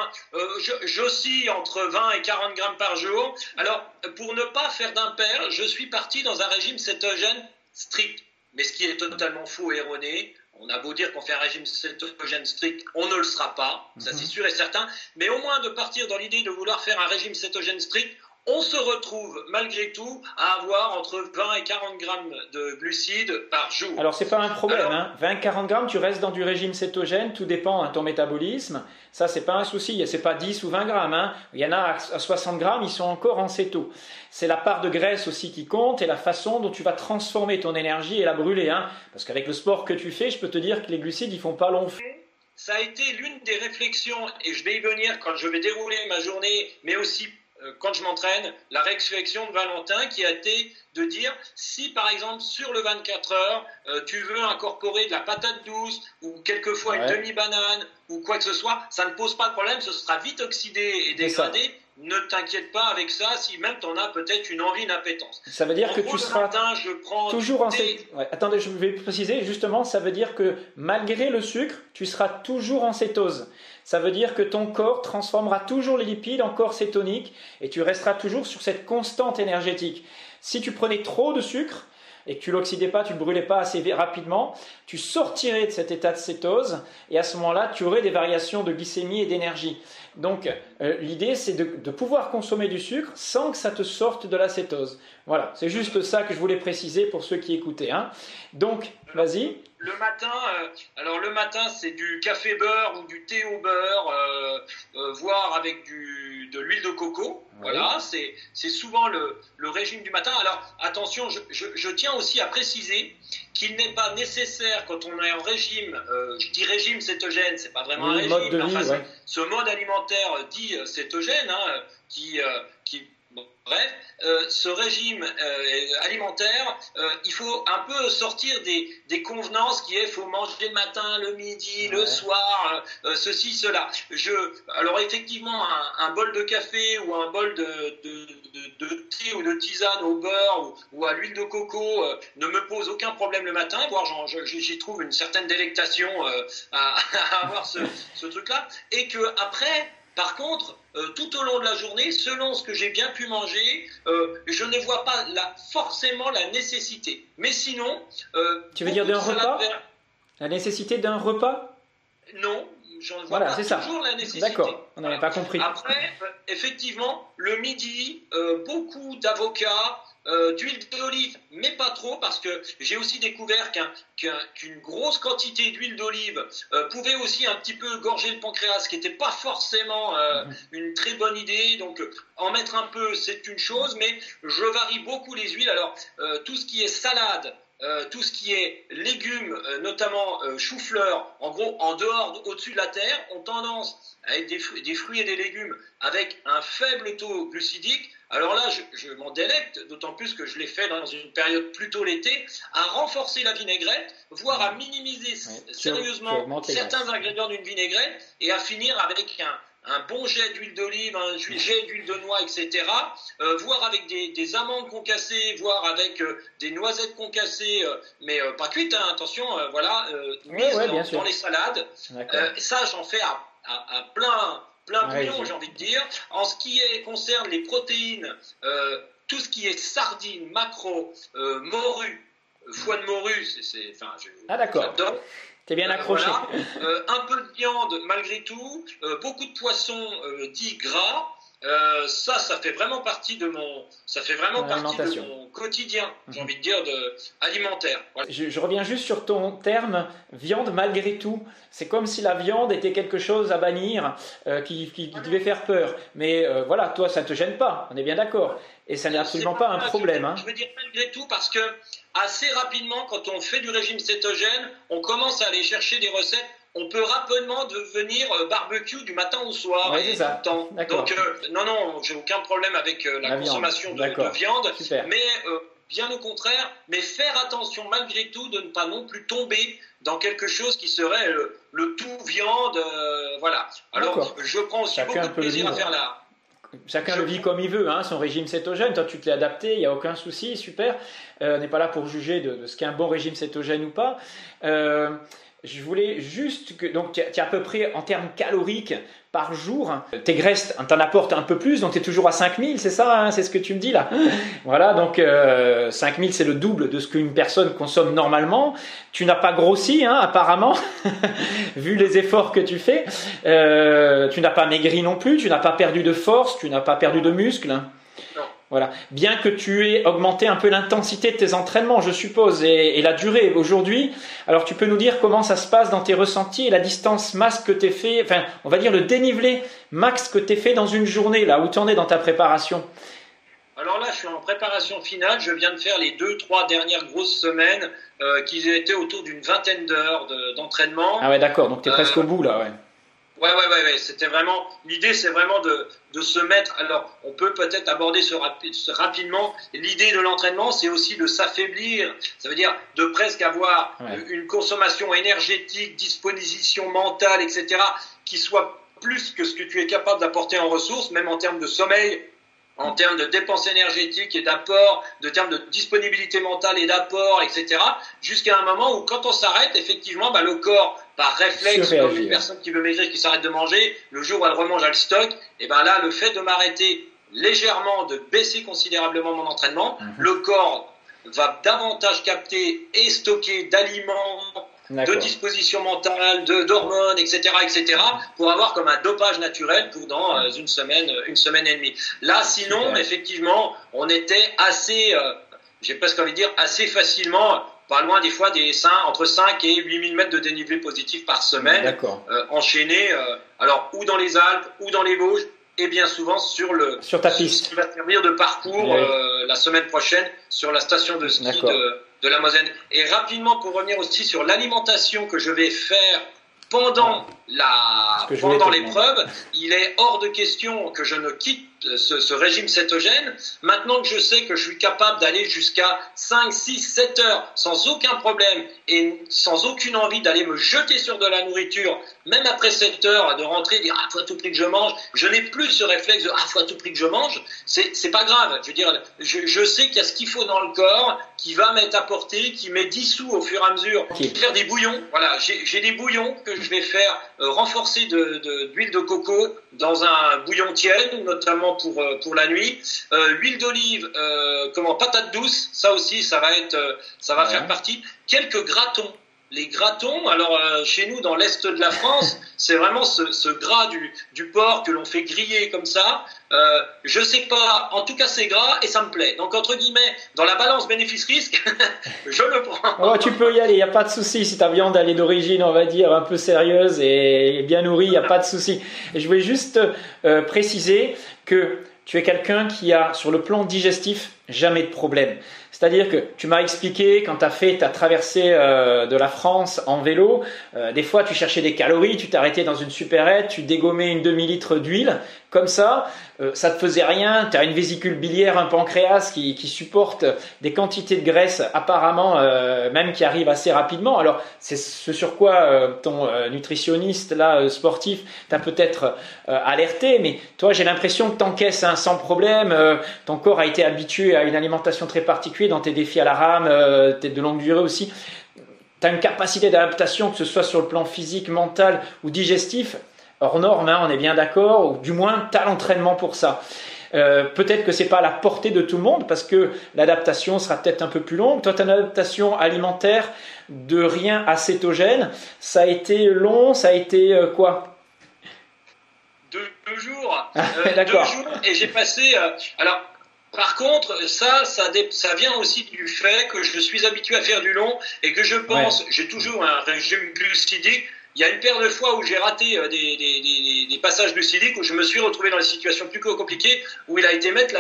J'oscille entre 20 et 40 grammes par jour. Alors pour ne pas faire d'impair, je suis parti dans un régime cétogène strict. Mais ce qui est totalement faux et erroné, on a beau dire qu'on fait un régime cétogène strict, on ne le sera pas, ça c'est mhm. sûr et certain, mais au moins de partir dans l'idée de vouloir faire un régime cétogène strict, on se retrouve malgré tout à avoir entre 20 et 40 grammes de glucides par jour. Alors c'est pas un problème, hein. 20-40 grammes, tu restes dans du régime cétogène, tout dépend de ton métabolisme. Ça c'est pas un souci, c'est pas 10 ou 20 grammes. Hein. Il y en a à 60 grammes, ils sont encore en céto. C'est la part de graisse aussi qui compte et la façon dont tu vas transformer ton énergie et la brûler. Hein. Parce qu'avec le sport que tu fais, je peux te dire que les glucides ils font pas long feu ça a été l'une des réflexions, et je vais y venir quand je vais dérouler ma journée, mais aussi quand je m'entraîne, la réflexion de Valentin qui a été de dire si par exemple sur le 24 heures euh, tu veux incorporer de la patate douce ou quelquefois une demi-banane ou quoi que ce soit, ça ne pose pas de problème, ce sera vite oxydé et dégradé. Ne t'inquiète pas avec ça, si même tu en as peut-être une envie, une appétence. Ça veut dire que tu seras matin, je prends toujours en cétose. Attendez, je vais préciser justement, ça veut dire que malgré le sucre, tu seras toujours en cétose. Ça veut dire que ton corps transformera toujours les lipides en corps cétonique et tu resteras toujours sur cette constante énergétique. Si tu prenais trop de sucre, et que tu l'oxydais pas, tu le brûlais pas assez rapidement, tu sortirais de cet état de cétose et à ce moment-là, tu aurais des variations de glycémie et d'énergie. Donc euh, l'idée c'est de, pouvoir consommer du sucre sans que ça te sorte de la cétose. Voilà, c'est juste ça que je voulais préciser pour ceux qui écoutaient. Hein. Donc, vas-y. Le matin, euh, alors le matin c'est du café beurre ou du thé au beurre, euh, voire avec du, de l'huile de coco. Voilà, c'est souvent le, le, régime du matin. Alors attention, je, je, tiens aussi à préciser qu'il n'est pas nécessaire quand on est en régime, je dis régime cétogène, c'est pas vraiment un régime, mode de vie, ce mode alimentaire dit euh, cétogène, hein, qui, euh, qui bref, euh, ce régime alimentaire, il faut un peu sortir des, des, convenances qui est faut manger le matin, le midi, le soir, ceci, cela. Je, alors effectivement, un, bol de café ou un bol de, de, de, thé ou de tisane au beurre ou, à l'huile de coco ne me pose aucun problème le matin, voire j'y trouve une certaine délectation à, à, avoir ce, ce truc-là, et que après par contre, euh, tout au long de la journée, selon ce que j'ai bien pu manger, euh, je ne vois pas forcément la nécessité. Mais sinon, euh, tu veux dire d'un repas La nécessité d'un repas? Non, j'en vois pas toujours la nécessité. D'accord, on n'avait pas compris. Après, effectivement, le midi, beaucoup d'avocats, euh, d'huile d'olive, mais pas trop, parce que j'ai aussi découvert qu'une grosse quantité d'huile d'olive euh, pouvait aussi un petit peu gorger le pancréas, ce qui n'était pas forcément euh, mhm. une très bonne idée. Donc, en mettre un peu, c'est une chose, mais je varie beaucoup les huiles. Alors, tout ce qui est salade, tout ce qui est légumes, notamment chou-fleur, en gros en dehors, au-dessus de la terre, ont tendance à être des fruits et des légumes avec un faible taux glucidique. Alors là, je, m'en délecte, d'autant plus que je l'ai fait dans une période plutôt l'été, à renforcer la vinaigrette, voire à minimiser sérieusement certains ingrédients d'une vinaigrette et à finir avec un, bon jet d'huile d'olive, un jet d'huile de noix, etc. Euh, voire avec des, amandes concassées, voire avec euh, des noisettes concassées, euh, mais pas cuites, hein, attention, voilà, mises dans, les salades. ça, j'en fais à, à plein, plein bouillon, j'ai envie de dire. En ce qui concerne les protéines, tout ce qui est sardines, macro, euh, morue, foie de morue, c'est. Enfin, ah d'accord. T'es bien euh, accroché. un peu de viande malgré tout, beaucoup de poissons dits gras. Euh, ça, ça fait vraiment partie de mon, ça fait vraiment partie de mon quotidien, j'ai mhm. envie de dire, de, alimentaire. Je, reviens juste sur ton terme viande malgré tout. C'est comme si la viande était quelque chose à bannir, euh, qui, qui, devait faire peur. Mais euh, voilà, toi, ça ne te gêne pas, on est bien d'accord. Et ça n'est absolument pas, un problème. Hein. Je veux dire malgré tout parce que assez rapidement, quand on fait du régime cétogène, on commence à aller chercher des recettes on peut rapidement devenir euh, barbecue du matin au soir et tout le temps. Donc euh, non, non, j'ai aucun problème avec euh, la, consommation de, viande, mais bien au contraire, mais faire attention malgré tout de ne pas non plus tomber dans quelque chose qui serait le, tout viande, voilà. Alors je prends aussi beaucoup de plaisir à faire là. Chacun le vit comme il veut, hein, son régime cétogène. Toi, tu te l'es adapté, il n'y a aucun souci, super. on n'est pas là pour juger de, ce qu'est un bon régime cétogène ou pas. Je voulais juste que, donc tu as à peu près en termes caloriques par jour, tes graisses t'en apportent un peu plus, donc tu es toujours à 5000, c'est ça, hein, c'est ce que tu me dis là? voilà, donc euh, 5000 c'est le double de ce qu'une personne consomme normalement. Tu n'as pas grossi, hein, apparemment, vu les efforts que tu fais. Euh, tu n'as pas maigri non plus, tu n'as pas perdu de force, tu n'as pas perdu de muscle. Voilà. Bien que tu aies augmenté un peu l'intensité de tes entraînements, je suppose, et, la durée aujourd'hui, alors tu peux nous dire comment ça se passe dans tes ressentis et la distance masse que tu fait, enfin, on va dire le dénivelé max que tu fait dans une journée, là, où tu en es dans ta préparation? Alors là, je suis en préparation finale. Je viens de faire les deux, trois dernières grosses semaines euh, qui étaient autour d'une vingtaine d'heures d'entraînement. ah ouais, d'accord. Donc tu es presque au bout là, ouais. Ouais, ouais, ouais, ouais. C'était vraiment. L'idée, c'est vraiment de, de, se mettre. Alors, on peut peut-être aborder ce, rapidement. L'idée de l'entraînement, c'est aussi de s'affaiblir. Ça veut dire de presque avoir une consommation énergétique, disposition mentale, etc., qui soit plus que ce que tu es capable d'apporter en ressources, même en termes de sommeil, en termes de dépenses énergétiques et d'apport, de termes de disponibilité mentale et d'apport, etc. Jusqu'à un moment où, quand on s'arrête, effectivement, bah, le corps, par réflexe, comme une personne qui veut maigrir, qui s'arrête de manger, le jour où elle remange, le stock, et ben là, le fait de m'arrêter légèrement, de baisser considérablement mon entraînement, mhm. le corps va davantage capter et stocker d'aliments de disposition mentale, de d'hormones, etc., etc., pour avoir comme un dopage naturel pour dans euh, une semaine, une semaine et demie. Là, sinon, effectivement, on était assez, euh, j'ai presque envie de dire, assez facilement pas loin des fois des 5, entre 5 et 8000 mètres de dénivelé positif par semaine, euh, enchaînés, euh, alors ou dans les Alpes, ou dans les Vosges, et bien souvent sur le sur ta piste. Ce qui va servir de parcours euh, la semaine prochaine sur la station de ski de, de la Moselle. Et rapidement pour revenir aussi sur l'alimentation que je vais faire pendant la pendant l'épreuve, il est hors de question que je ne quitte ce, ce, régime cétogène. Maintenant que je sais que je suis capable d'aller jusqu'à 5, 6, 7 heures sans aucun problème et sans aucune envie d'aller me jeter sur de la nourriture, même après 7 heures, de rentrer et dire ah faut à tout prix que je mange, je n'ai plus ce réflexe de ah faut à tout prix que je mange. C'est pas grave. Je veux dire, je, je sais qu'il y a ce qu'il faut dans le corps qui va m'être apporté, qui m'est dissous au fur et à mesure. Je vais faire des bouillons. Voilà, j'ai des bouillons que je vais faire euh, renforcer de d'huile de, de coco dans un bouillon tiède, notamment pour, euh, pour la nuit. Euh, l'huile d'olive, euh, comment patate douce, ça aussi, ça va être, ça va faire partie. Quelques gratons. Les gratons, alors chez nous dans l'est de la France, c'est vraiment ce, gras du, porc que l'on fait griller comme ça. Euh, je sais pas, en tout cas c'est gras et ça me plaît. Donc entre guillemets, dans la balance bénéfice-risque, je le prends. Oh, tu peux y aller, il n'y a pas de souci. Si ta viande elle est d'origine, on va dire, un peu sérieuse et bien nourrie, il n'y a pas de souci. Je voulais juste préciser que tu es quelqu'un qui a, sur le plan digestif, jamais de problème. C'est-à-dire que tu m'as expliqué quand tu as fait ta traversée euh, de la France en vélo, euh, des fois tu cherchais des calories, tu t'arrêtais dans une supérette, tu dégommais une demi-litre d'huile, comme ça, euh, ça te faisait rien, tu as une vésicule biliaire, un pancréas qui, supporte des quantités de graisse apparemment même qui arrivent assez rapidement. Alors c'est ce sur quoi ton nutritionniste là sportif t'a peut-être alerté, mais toi j'ai l'impression que tu encaisses hein, sans problème, ton corps a été habitué à une alimentation très particulière dans tes défis à la rame, euh, de longue durée aussi, tu as une capacité d'adaptation, que ce soit sur le plan physique, mental ou digestif, hors norme, hein, on est bien d'accord, ou du moins tu as l'entraînement pour ça. Euh, peut-être que c'est pas à la portée de tout le monde parce que l'adaptation sera peut-être un peu plus longue. Toi, tu as une adaptation alimentaire de rien à cétogène. Ça a été long, ça a été euh, quoi? Deux, jours. deux jours. Et j'ai passé. alors, par contre, ça, ça, ça, vient aussi du fait que je suis habitué à faire du long et que je pense, j'ai toujours un régime glucidique. Il y a une paire de fois où j'ai raté euh, des, des, des, passages glucidiques où je me suis retrouvé dans des situations plus compliquées où il a été mettre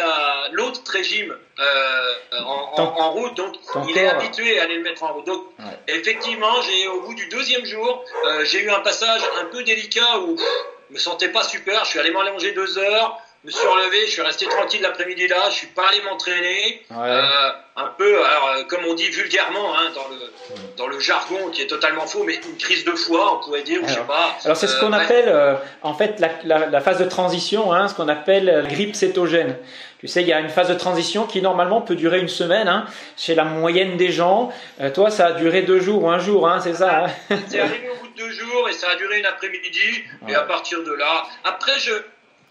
l'autre régime euh, en, en, route. Donc, il est habitué à aller le mettre en route. Donc, effectivement, j'ai au bout du deuxième jour, euh, j'ai eu un passage un peu délicat où je me sentais pas super. Je suis allé m'allonger deux heures me suis relevé, je suis resté tranquille l'après-midi là, je suis pas allé m'entraîner. Euh, un peu, alors, euh, comme on dit vulgairement hein, dans, le, dans le jargon qui est totalement faux, mais une crise de foi, on pourrait dire, alors, je sais pas. Alors c'est ce qu'on euh, appelle en fait la, la, phase de transition, hein, ce qu'on appelle la grippe cétogène. Tu sais, il y a une phase de transition qui normalement peut durer une semaine hein, chez la moyenne des gens. toi, ça a duré deux jours ou un jour, hein, c'est ça C'est arrivé au bout de deux jours et ça a duré une après-midi. Et à partir de là, après, je,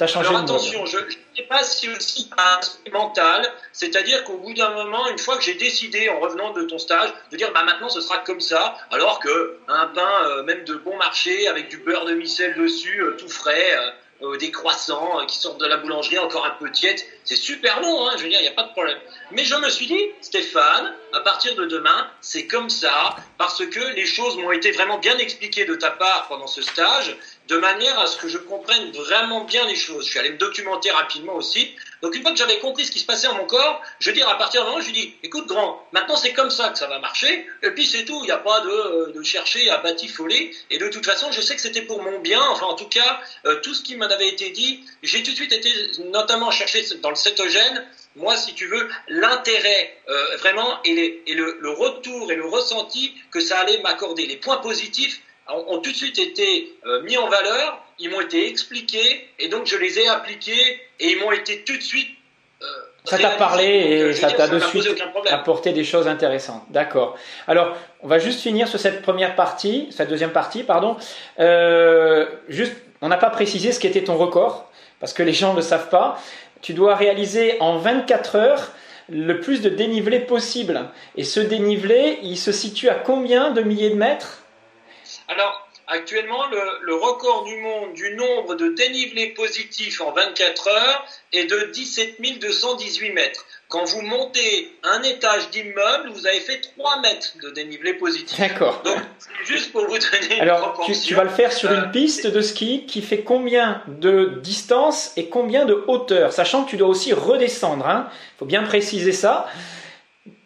changé Alors attention, je ne sais pas si aussi un mental, c'est-à-dire qu'au bout d'un moment, une fois que j'ai décidé, en revenant de ton stage, de dire bah maintenant ce sera comme ça, alors que un pain euh, même de bon marché avec du beurre de micelle dessus, euh, tout frais, euh, des croissants qui sortent de la boulangerie encore un peu tièdes, c'est super bon, hein, je veux dire, il n'y a pas de problème. Mais je me suis dit, Stéphane, à partir de demain, c'est comme ça, parce que les choses m'ont été vraiment bien expliquées de ta part pendant ce stage, de manière à ce que je comprenne vraiment bien les choses. Je suis allé me documenter rapidement aussi. Donc une fois que j'avais compris ce qui se passait en mon corps, je veux dire, à partir d'un moment, je lui dis, écoute grand, maintenant c'est comme ça que ça va marcher, et puis c'est tout, il n'y a pas de, euh, de, chercher à batifoler, et de toute façon, je sais que c'était pour mon bien, enfin en tout cas, euh, tout ce qui m'avait été dit, j'ai tout de suite été notamment cherché dans le cétogène, moi, si tu veux, l'intérêt euh, vraiment et, et le, retour et le ressenti que ça allait m'accorder. Les points positifs ont, tout de suite été euh, mis en valeur, ils m'ont été expliqués et donc je les ai appliqués et ils m'ont été tout de suite. Euh, ça t'a parlé et euh, ça t'a de suite apporté des choses intéressantes. D'accord. Alors, on va juste finir sur cette première partie, cette deuxième partie, pardon. juste, on n'a pas précisé ce qu'était ton record parce que les gens ne le savent pas. Tu dois réaliser en 24 heures le plus de dénivelé possible. Et ce dénivelé, il se situe à combien de milliers de mètres? Alors, Actuellement, le, record du monde du nombre de dénivelés positifs en 24 heures est de 17 218 mètres. Quand vous montez un étage d'immeuble, vous avez fait 3 mètres de dénivelé positif. D'accord. Donc, juste pour vous donner Alors, tu, tu, vas le faire sur une euh, piste de ski qui fait combien de distance et combien de hauteur Sachant que tu dois aussi redescendre. Il hein. faut bien préciser ça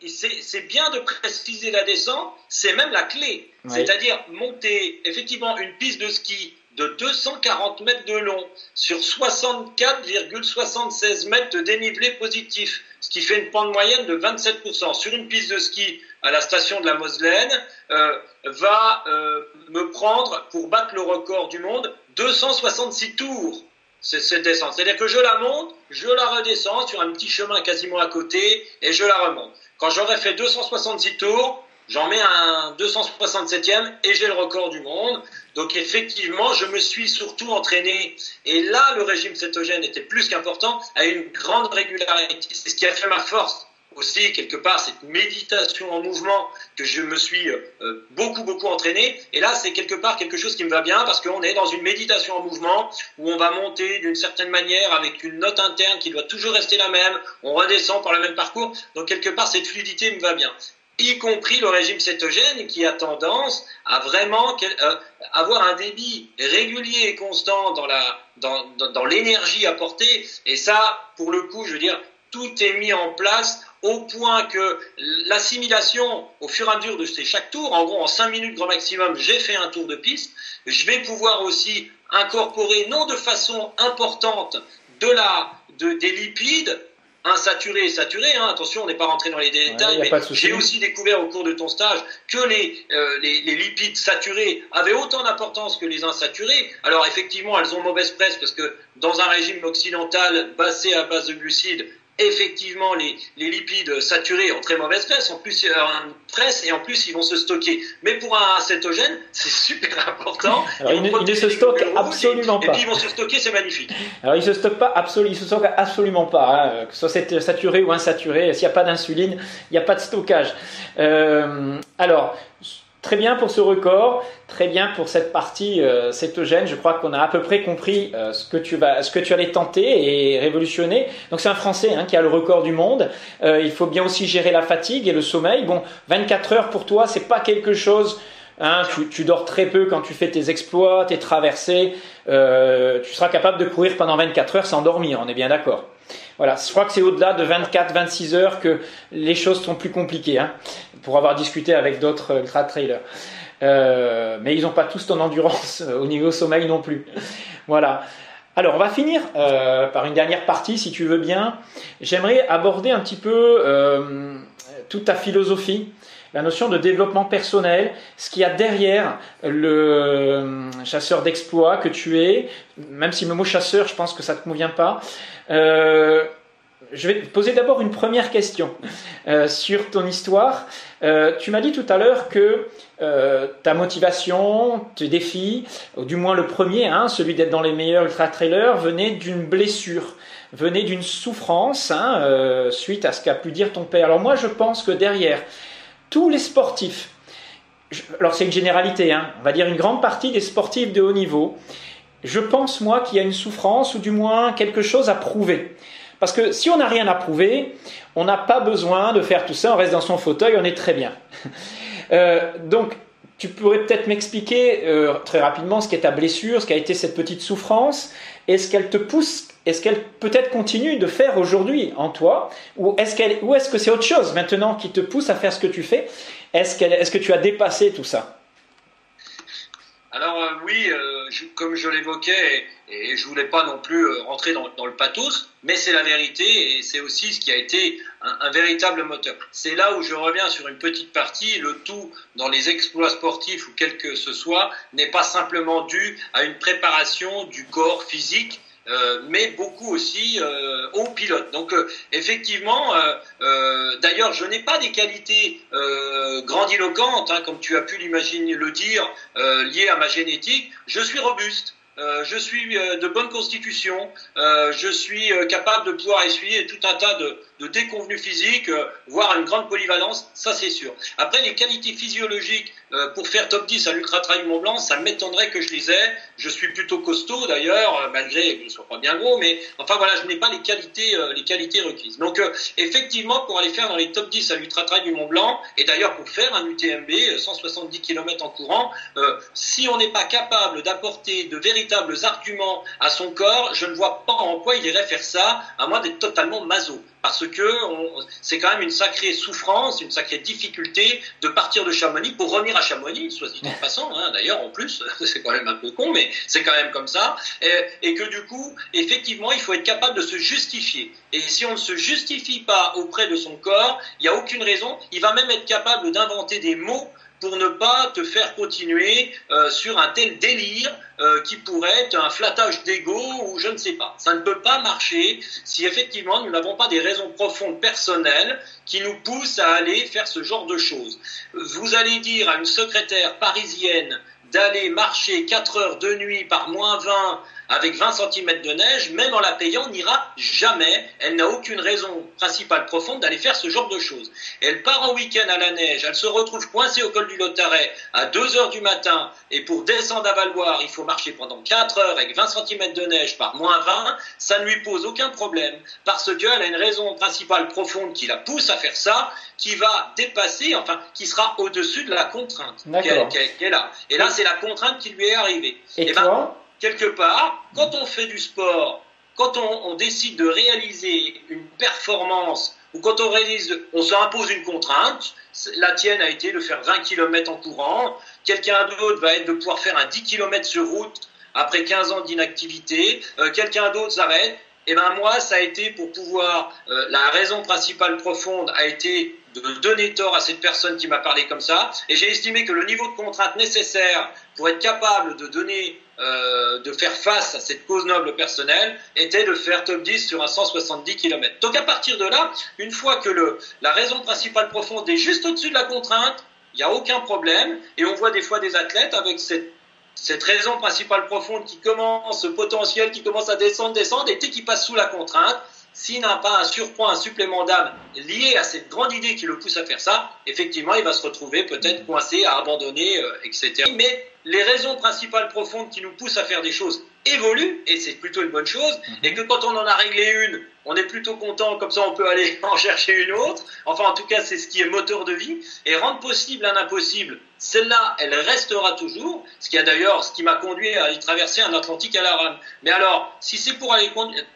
c'est bien de préciser la descente, c'est même la clé. C'est-à-dire monter effectivement une piste de ski de 240 mètres de long sur 64,76 mètres de dénivelé positif, ce qui fait une pente moyenne de 27%. Sur une piste de ski à la station de la Moselaine, euh, va euh, me prendre, pour battre le record du monde, 266 tours cette descente. C'est-à-dire que je la monte, je la redescends sur un petit chemin quasiment à côté et je la remonte. Quand j'aurai fait 266 tours, j'en mets un 267e et j'ai le record du monde. Donc effectivement, je me suis surtout entraîné. Et là, le régime cétogène était plus qu'important, à une grande régularité. C'est ce qui a fait ma force aussi quelque part cette méditation en mouvement que je me suis euh, beaucoup beaucoup entraîné et là c'est quelque part quelque chose qui me va bien parce qu'on est dans une méditation en mouvement où on va monter d'une certaine manière avec une note interne qui doit toujours rester la même on redescend par le même parcours donc quelque part cette fluidité me va bien y compris le régime cétogène qui a tendance à vraiment euh, avoir un débit régulier et constant dans l'énergie apportée. Et ça pour le coup je veux dire tout est mis en place au point que l'assimilation au fur et à mesure de chaque tour, en gros en 5 minutes grand maximum, j'ai fait un tour de piste, je vais pouvoir aussi incorporer, non de façon importante, de la, de, des lipides, insaturés et saturés, hein, attention, on n'est pas rentré dans les détails, mais j'ai aussi découvert au cours de ton stage que les, euh, les, les, lipides saturés avaient autant d'importance que les insaturés. Alors effectivement, elles ont mauvaise presse parce que dans un régime occidental basé à base de glucides, effectivement les, lipides saturés ont très mauvaise presse, en plus une presse et en plus ils vont se stocker. Mais pour un cétogène, c'est super important. Alors, ils, ne se stockent absolument pas. Et puis ils vont se stocker, c'est magnifique. Alors ils se stockent pas absolument, se stockent absolument pas, hein. que ce soit saturé ou insaturé. S'il n'y a pas d'insuline, il n'y a pas de stockage. Euh, alors Très bien pour ce record, très bien pour cette partie euh, cétogène. Je crois qu'on a à peu près compris euh, ce que tu vas, ce que tu allais tenter et révolutionner. Donc c'est un Français hein, qui a le record du monde. Euh, il faut bien aussi gérer la fatigue et le sommeil. Bon, 24 heures pour toi, c'est pas quelque chose. Hein, tu, dors très peu quand tu fais tes exploits, tes traversées. Euh, tu seras capable de courir pendant 24 heures sans dormir. On est bien d'accord. Voilà, je crois que c'est au-delà de 24-26 heures que les choses sont plus compliquées, hein, pour avoir discuté avec d'autres ultra-trailers. Euh, mais ils n'ont pas tous ton endurance au niveau sommeil non plus. Voilà. Alors, on va finir euh, par une dernière partie, si tu veux bien. J'aimerais aborder un petit peu euh, toute ta philosophie, la notion de développement personnel, ce qu'il y a derrière le chasseur d'exploit que tu es, même si le mot chasseur, je pense que ça ne te convient pas. Euh, je vais te poser d'abord une première question euh, sur ton histoire. Euh, tu m'as dit tout à l'heure que ta motivation, tes défis, ou du moins le premier, hein, celui d'être dans les meilleurs ultra-trailers, venait d'une blessure, venait d'une souffrance hein, suite à ce qu'a pu dire ton père. Alors moi, je pense que derrière tous les sportifs, alors c'est une généralité, hein, on va dire une grande partie des sportifs de haut niveau, je pense moi qu'il y a une souffrance ou du moins quelque chose à prouver. Parce que si on n'a rien à prouver, on n'a pas besoin de faire tout ça, on reste dans son fauteuil, on est très bien. Euh, donc, tu pourrais peut-être m'expliquer euh, très rapidement ce qu'est ta blessure, ce qu'a été cette petite souffrance, est-ce qu'elle te pousse, est-ce qu'elle peut-être continue de faire aujourd'hui en toi, ou est-ce, que c'est autre chose maintenant qui te pousse à faire ce que tu fais? Est-ce, que tu as dépassé tout ça? Alors euh, oui, comme je l'évoquais, et, je voulais pas non plus euh, rentrer dans, le pathos, mais c'est la vérité et c'est aussi ce qui a été un, véritable moteur. C'est là où je reviens sur une petite partie. Le tout dans les exploits sportifs ou quel que ce soit n'est pas simplement dû à une préparation du corps physique, euh, mais beaucoup aussi euh, aux pilotes. Donc euh, effectivement, d'ailleurs, je n'ai pas des qualités grandiloquentes, hein, comme tu as pu l'imaginer le dire, liées à ma génétique. Je suis robuste. euh, je suis euh, de bonne constitution, euh, je suis capable de pouvoir essuyer tout un tas de, de déconvenus physiques, voire une grande polyvalence, ça c'est sûr. Après, les qualités physiologiques pour faire top 10 à l'Ultra Trail Mont Blanc, ça m'étonnerait que je les ai. Je suis plutôt costaud d'ailleurs, malgré que je ne sois pas bien gros, mais enfin voilà, je n'ai pas les qualités, qualités requises. Donc effectivement, pour aller faire dans les top 10 à l'Ultra Trail du Mont Blanc, et d'ailleurs pour faire un UTMB, 170 km en courant, si on n'est pas capable d'apporter de véritables arguments à son corps, je ne vois pas en quoi il irait faire ça, à moins d'être totalement maso. Parce que c'est quand même une sacrée souffrance, une sacrée difficulté de partir de Chamonix pour revenir à Chamonix, soit dit en passant, hein, d'ailleurs en plus, c'est quand même un peu con, mais c'est quand même comme ça, et, et que du coup, effectivement, il faut être capable de se justifier. Et si on ne se justifie pas auprès de son corps, il n'y a aucune raison, il va même être capable d'inventer des mots pour ne pas te faire continuer euh, sur un tel délire euh, qui pourrait être un flattage d'ego ou je ne sais pas. Ça ne peut pas marcher si effectivement nous n'avons pas des raisons profondes personnelles qui nous poussent à aller faire ce genre de choses. Vous allez dire à une secrétaire parisienne d'aller marcher 4 heures de nuit par moins 20 avec 20 cm de neige, même en la payant, n'ira jamais. Elle n'a aucune raison principale profonde d'aller faire ce genre de choses. Elle part en week-end à la neige, elle se retrouve coincée au col du Lotaret à 2 heures du matin, et pour descendre à Valoir, il faut marcher pendant 4 heures avec 20 cm de neige par moins 20, ça ne lui pose aucun problème, parce qu'elle a une raison principale profonde qui la pousse à faire ça, qui va dépasser, enfin, qui sera au-dessus de la contrainte qu'elle a. Et là, c'est la contrainte qui lui est arrivée. Et, eh ben, quelque part, quand on fait du sport, quand on, décide de réaliser une performance, ou quand on réalise, on s'impose une contrainte, la tienne a été de faire 20 km en courant, quelqu'un d'autre va être de pouvoir faire un 10 km sur route après 15 ans d'inactivité, euh, quelqu'un d'autre s'arrête, et eh ben moi, ça a été pour pouvoir, euh, la raison principale profonde a été de donner tort à cette personne qui m'a parlé comme ça, et j'ai estimé que le niveau de contrainte nécessaire pour être capable de donner euh, de faire face à cette cause noble personnelle était de faire top 10 sur un 170 km. Donc à partir de là, une fois que la raison principale profonde est juste au-dessus de la contrainte, il n'y a aucun problème. Et on voit des fois des athlètes avec cette, raison principale profonde qui commence, ce potentiel qui commence à descendre, descendre, et dès qu'il passe sous la contrainte, s'il n'a pas un surpoids, un supplément d'âme lié à cette grande idée qui le pousse à faire ça, effectivement, il va se retrouver peut-être coincé, à abandonner, euh, etc. Mais les raisons principales profondes qui nous poussent à faire des choses évoluent, et c'est plutôt une bonne chose, mhm. et que quand on en a réglé une, on est plutôt content, comme ça on peut aller en chercher une autre, enfin en tout cas c'est ce qui est moteur de vie, et rendre possible un impossible, celle-là, elle restera toujours, ce qui a d'ailleurs, ce qui m'a conduit à y traverser un Atlantique à la rame. Mais alors, si c'est pour aller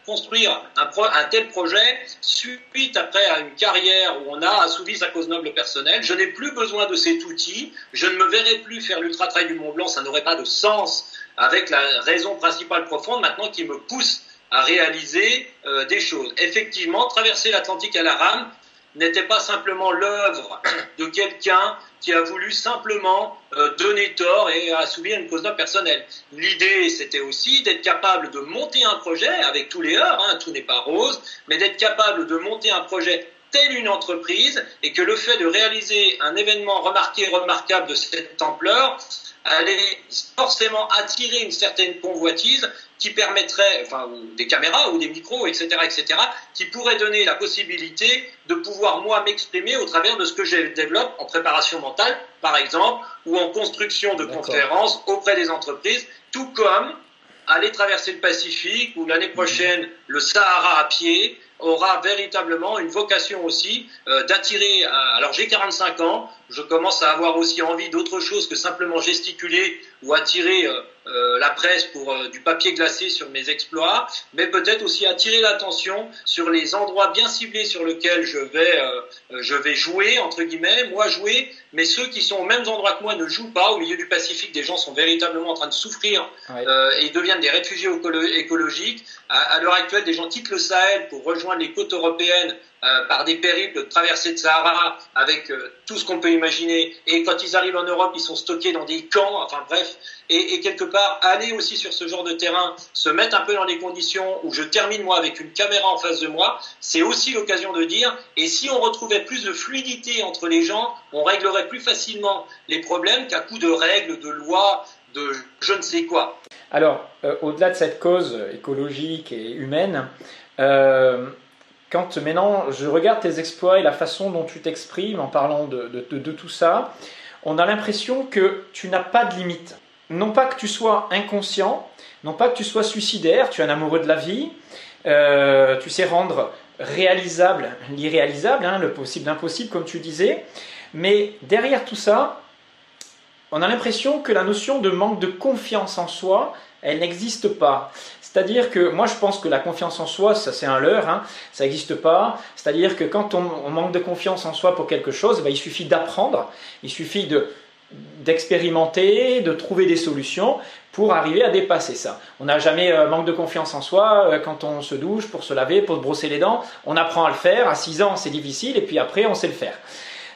construire un, tel projet, suite après à une carrière où on a assouvi sa cause noble personnelle, je n'ai plus besoin de cet outil, je ne me verrai plus faire l'ultra-trail du Mont Blanc, ça n'aurait pas de sens avec la raison principale profonde maintenant qui me pousse à réaliser euh, des choses. Effectivement, traverser l'Atlantique à la rame n'était pas simplement l'œuvre de quelqu'un qui a voulu simplement euh, donner tort et assouvir une cause personnelle. L'idée, c'était aussi d'être capable de monter un projet avec tous les heures, hein, tout n'est pas rose, mais d'être capable de monter un projet telle une entreprise et que le fait de réaliser un événement remarqué, remarquable de cette ampleur allait forcément attirer une certaine convoitise qui permettrait, enfin, des caméras ou des micros, etc., etc., qui pourraient donner la possibilité de pouvoir, moi, m'exprimer au travers de ce que je développe en préparation mentale, par exemple, ou en construction de conférences auprès des entreprises, tout comme aller traverser le Pacifique ou l'année prochaine le Sahara à pied, aura véritablement une vocation aussi euh, d'attirer. Alors j'ai 45 ans, je commence à avoir aussi envie d'autre chose que simplement gesticuler ou attirer euh, euh, la presse pour du papier glacé sur mes exploits, mais peut-être aussi attirer l'attention sur les endroits bien ciblés sur lesquels je vais, je vais jouer entre guillemets, moi jouer, mais ceux qui sont aux mêmes endroits que moi ne jouent pas. Au milieu du Pacifique, des gens sont véritablement en train de souffrir et deviennent des réfugiés écologiques. À, à l'heure actuelle, des gens quittent le Sahel pour rejoindre les côtes européennes euh, par des périples de traversée de Sahara avec euh, tout ce qu'on peut imaginer. Et quand ils arrivent en Europe, ils sont stockés dans des camps, enfin bref. Et, quelque part, aller aussi sur ce genre de terrain, se mettre un peu dans des conditions où je termine moi avec une caméra en face de moi, c'est aussi l'occasion de dire, et si on retrouvait plus de fluidité entre les gens, on réglerait plus facilement les problèmes qu'à coup de règles, de lois, de je ne sais quoi. Alors, euh, au-delà de cette cause écologique et humaine, quand maintenant je regarde tes exploits et la façon dont tu t'exprimes en parlant de, tout ça, on a l'impression que tu n'as pas de limite. Non pas que tu sois inconscient, non pas que tu sois suicidaire, tu es un amoureux de la vie, euh, tu sais rendre réalisable l'irréalisable, hein, le possible l'impossible, comme tu disais, mais derrière tout ça, on a l'impression que la notion de manque de confiance en soi, elle n'existe pas. C'est-à-dire que moi je pense que la confiance en soi, ça c'est un leurre, hein, ça n'existe pas. C'est-à-dire que quand on, manque de confiance en soi pour quelque chose, ben, il suffit d'apprendre, il suffit de, d'expérimenter, de trouver des solutions pour arriver à dépasser ça. On n'a jamais euh, manque de confiance en soi euh, quand on se douche, pour se laver, pour se brosser les dents. On apprend à le faire. À 6 ans, c'est difficile et puis après, on sait le faire.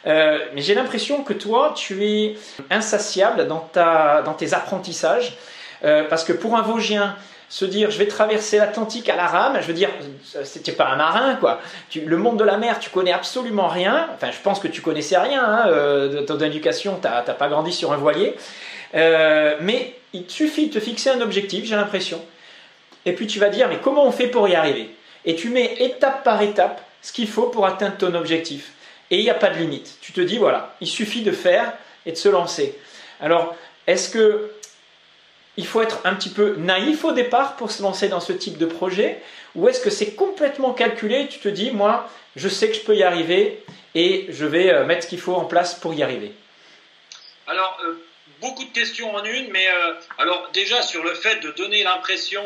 Euh, mais j'ai l'impression que toi, tu es insatiable dans, ta, dans tes apprentissages, euh, parce que pour un Vosgien, se dire je vais traverser l'Atlantique à la rame, je veux dire, c'était pas un marin quoi. le monde de la mer, tu connais absolument rien. Enfin, je pense que tu connaissais rien hein, euh, ton éducation, t'as pas grandi sur un voilier. mais il suffit de te fixer un objectif, j'ai l'impression. Et puis tu vas dire mais comment on fait pour y arriver? Et tu mets étape par étape ce qu'il faut pour atteindre ton objectif et il n'y a pas de limite. Tu te dis, voilà, il suffit de faire et de se lancer. Alors, est-ce que il faut être un petit peu naïf au départ pour se lancer dans ce type de projet Ou est-ce que c'est complètement calculé Tu te dis, moi, je sais que je peux y arriver et je vais euh, mettre ce qu'il faut en place pour y arriver Alors, euh, beaucoup de questions en une, mais euh, alors déjà sur le fait de donner l'impression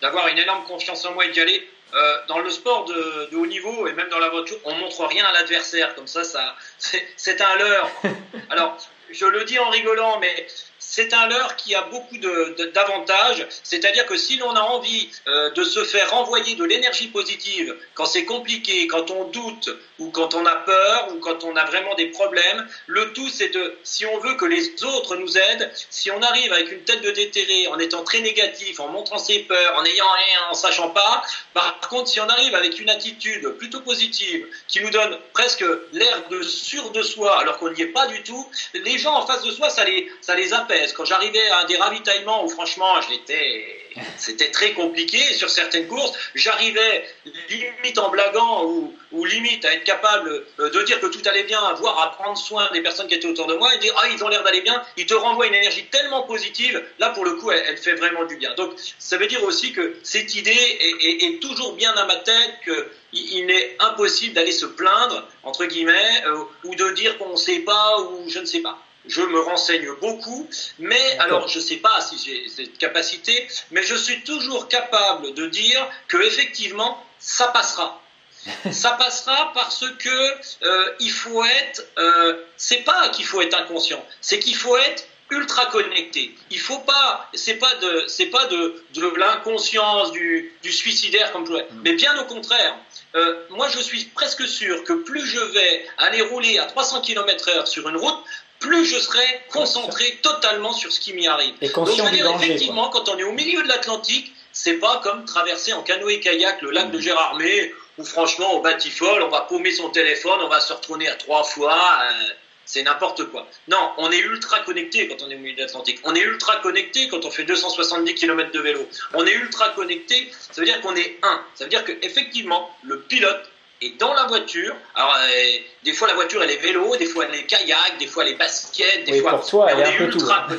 d'avoir une énorme confiance en moi et d'y aller, euh, dans le sport de, de, haut niveau et même dans la voiture, on montre rien à l'adversaire. Comme ça, ça c'est un leurre. Alors, je le dis en rigolant, mais c'est un leurre qui a beaucoup d'avantages. C'est-à-dire que si l'on a envie euh, de se faire renvoyer de l'énergie positive quand c'est compliqué, quand on doute ou quand on a peur ou quand on a vraiment des problèmes, le tout c'est de, si on veut que les autres nous aident, si on arrive avec une tête de déterré, en étant très négatif, en montrant ses peurs, en ayant rien, en sachant pas, par contre si on arrive avec une attitude plutôt positive qui nous donne presque l'air de sûr de soi alors qu'on n'y est pas du tout, les gens en face de soi ça les, ça les quand j'arrivais à des ravitaillements où franchement j'étais, c'était très compliqué sur certaines courses, j'arrivais limite en blaguant ou, limite à être capable euh, de dire que tout allait bien, voire à prendre soin des personnes qui étaient autour de moi et dire ah ils ont l'air d'aller bien, ils te renvoient une énergie tellement positive, là pour le coup elle, fait vraiment du bien. Donc ça veut dire aussi que cette idée est, toujours bien dans ma tête que il, n'est impossible d'aller se plaindre, entre guillemets, euh, ou de dire qu'on ne sait pas ou je ne sais pas je me renseigne beaucoup, mais alors je ne sais pas si j'ai cette capacité, mais je suis toujours capable de dire que effectivement ça passera. ça passera parce que euh, il faut être, euh, c'est pas qu'il faut être inconscient, c'est qu'il faut être ultra connecté. Il faut pas, c'est pas de, c'est pas de, de l'inconscience, du, du, suicidaire comme je mm. mais bien au contraire. Euh, moi, je suis presque sûr que plus je vais aller rouler à 300 km/h sur une route, plus je serai concentré totalement sur ce qui m'y arrive. Et Donc, je veux dire, effectivement, quand on est au milieu de l'Atlantique, c'est pas comme traverser en canoë-kayak le lac de mm. Gérardmer, où franchement, au batifol, on va paumer son téléphone, on va se retourner à trois fois. Euh, c'est n'importe quoi. Non, on est ultra connecté quand on est au milieu de l'Atlantique. On est ultra connecté quand on fait 270 km de vélo. On est ultra connecté, ça veut dire qu'on est un. Ça veut dire qu'effectivement, le pilote et dans la voiture, alors euh, des fois la voiture elle est vélo, des fois elle est kayak, des fois elle est basket, des fois pour toi, elle est un peu ultra tout,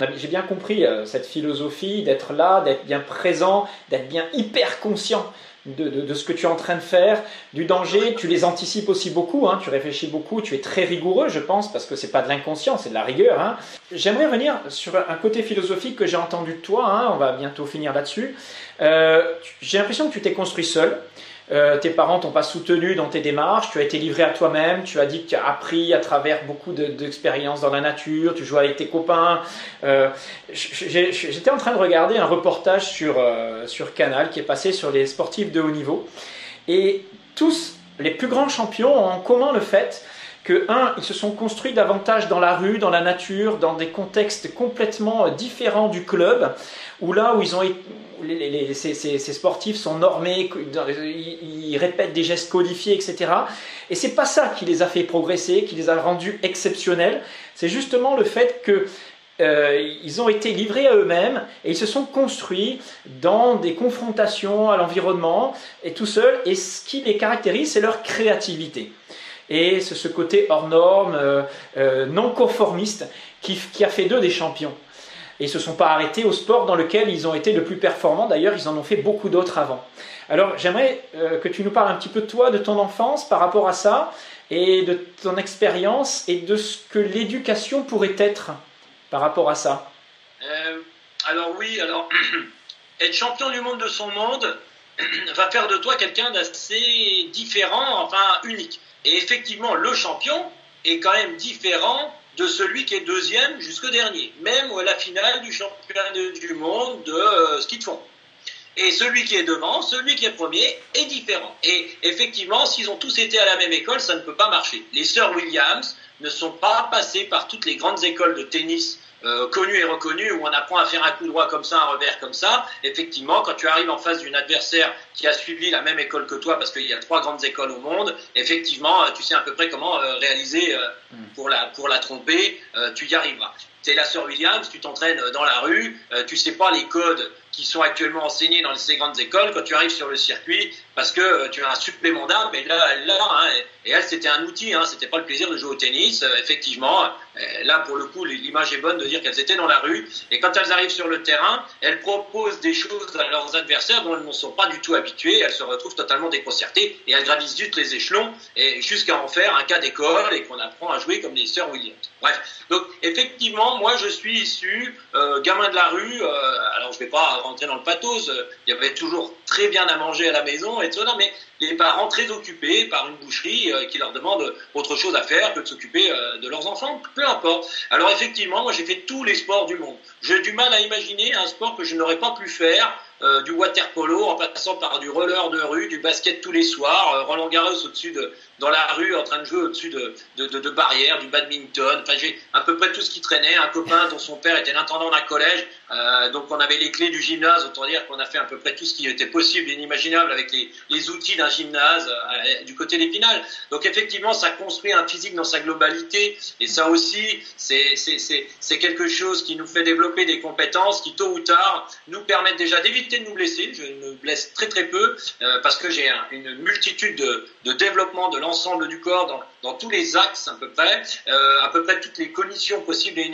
J'ai bien compris euh, cette philosophie d'être là, d'être bien présent, d'être bien hyper conscient de, de, ce que tu es en train de faire, du danger. Tu les anticipes aussi beaucoup, hein, tu réfléchis beaucoup, tu es très rigoureux, je pense, parce que c'est pas de l'inconscient, c'est de la rigueur. Hein. J'aimerais revenir sur un côté philosophique que j'ai entendu de toi. Hein, on va bientôt finir là-dessus. Euh, j'ai l'impression que tu t'es construit seul. Euh, tes parents t'ont pas soutenu dans tes démarches, tu as été livré à toi-même, tu as dit que tu as appris à travers beaucoup d'expériences dans la nature, tu joues avec tes copains. Euh, j'étais en train de regarder un reportage sur, euh, sur Canal qui est passé sur les sportifs de haut niveau. Et tous les plus grands champions ont en commun le fait que, un, ils se sont construits davantage dans la rue, dans la nature, dans des contextes complètement différents du club, où là où ils ont les, ces, sportifs sont normés, ils, répètent des gestes codifiés, etc. Et c'est pas ça qui les a fait progresser, qui les a rendus exceptionnels. C'est justement le fait que euh, ils ont été livrés à eux-mêmes et ils se sont construits dans des confrontations à l'environnement et tout seuls. Et ce qui les caractérise, c'est leur créativité. Et c'est ce côté hors norme, euh, euh, non conformiste, qui, a fait d'eux des champions. Et ils ne se sont pas arrêtés au sport dans lequel ils ont été le plus performants. D'ailleurs, ils en ont fait beaucoup d'autres avant. Alors, j'aimerais que tu nous parles un petit peu de toi, de ton enfance par rapport à ça, et de ton expérience, et de ce que l'éducation pourrait être par rapport à ça euh, Alors oui, alors être champion du monde de son monde va faire de toi quelqu'un d'assez différent, enfin unique. Et effectivement, le champion est quand même différent de celui qui est deuxième jusqu'au dernier, même à la finale du championnat du monde de euh, ski de fond. Et celui qui est devant, celui qui est premier, est différent. Et effectivement, s'ils ont tous été à la même école, ça ne peut pas marcher. Les sœurs Williams ne sont pas passées par toutes les grandes écoles de tennis euh, connues et reconnues où on apprend à faire un coup droit comme ça, un revers comme ça. Effectivement, quand tu arrives en face d'une adversaire qui a suivi la même école que toi, parce qu'il y a trois grandes écoles au monde, effectivement, euh, tu sais à peu près comment euh, réaliser mm. pour, la, pour la tromper, tu y arriveras. Tu es la sœur Williams, tu t'entraînes dans la rue, tu sais pas les codes qui sont actuellement enseignés dans ces grandes écoles quand tu arrives sur le circuit parce que euh, tu as un supplément d'âme mais là elle hein, et c'était un outil hein, c'était pas le plaisir de jouer au tennis euh, effectivement. Euh, là pour le coup l'image est bonne de dire qu'elles étaient dans la rue et quand elles arrivent sur le terrain elles proposent des choses à leurs adversaires dont elles ne sont pas du tout habituées elles se retrouvent totalement déconcertées et elles gravissent vite les échelons et jusqu'à en faire un cas d'école et qu'on apprend à jouer comme les sœurs Williams. Bref. Donc effectivement moi je suis issu gamin de la rue alors je vais pas rentrer dans le pathos. Il y avait toujours très bien à manger à la maison et tout ça, mais les parents très occupés par une boucherie euh, qui leur demande autre chose à faire que de s'occuper euh, de leurs enfants, peu importe. Alors effectivement, moi j'ai fait tous les sports du monde. J'ai du mal à imaginer un sport que je n'aurais pas pu faire euh, du water polo en passant par du roller de rue, du basket tous les soirs, euh, Roland Garros au-dessus de, dans la rue en train de jouer au-dessus de, de, barrières, du badminton. Enfin, j'ai à peu près tout ce qui traînait. Un copain dont son père était l'intendant d'un collège, euh, donc on avait les clés du gymnase. Autant dire qu'on a fait à peu près tout ce qui était possible et inimaginable avec les, les outils d'un gymnase du côté des finales. Donc effectivement, ça construit un physique dans sa globalité et ça aussi, c'est quelque chose qui nous fait développer des compétences qui tôt ou tard nous permettent déjà d'éviter de nous blesser. Je me blesse très très peu euh, parce que j'ai une multitude de, de développement de l'ensemble du corps dans, dans, tous les axes à peu près, euh, à peu près toutes les conditions possibles et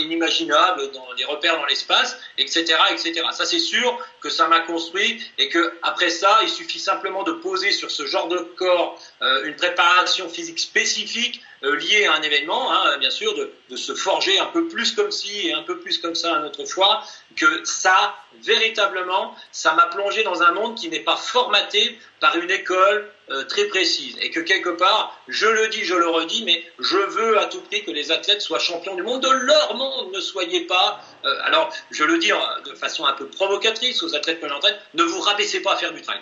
inimaginables, dans les repères dans l'espace, etc., etc. Ça c'est sûr que ça m'a construit et que après ça, il suffit simplement de poser sur ce genre de corps euh, une préparation physique spécifique euh, lié à un événement, hein, bien sûr, de, de, se forger un peu plus comme ci et un peu plus comme ça à notre fois, que ça, véritablement, ça m'a plongé dans un monde qui n'est pas formaté par une école euh, très précise. Et que quelque part, je le dis, je le redis, mais je veux à tout prix que les athlètes soient champions du monde, de leur monde, ne soyez pas, euh, alors je le dis de façon un peu provocatrice aux athlètes que j'entraîne, ne vous rabaissez pas à faire du trail.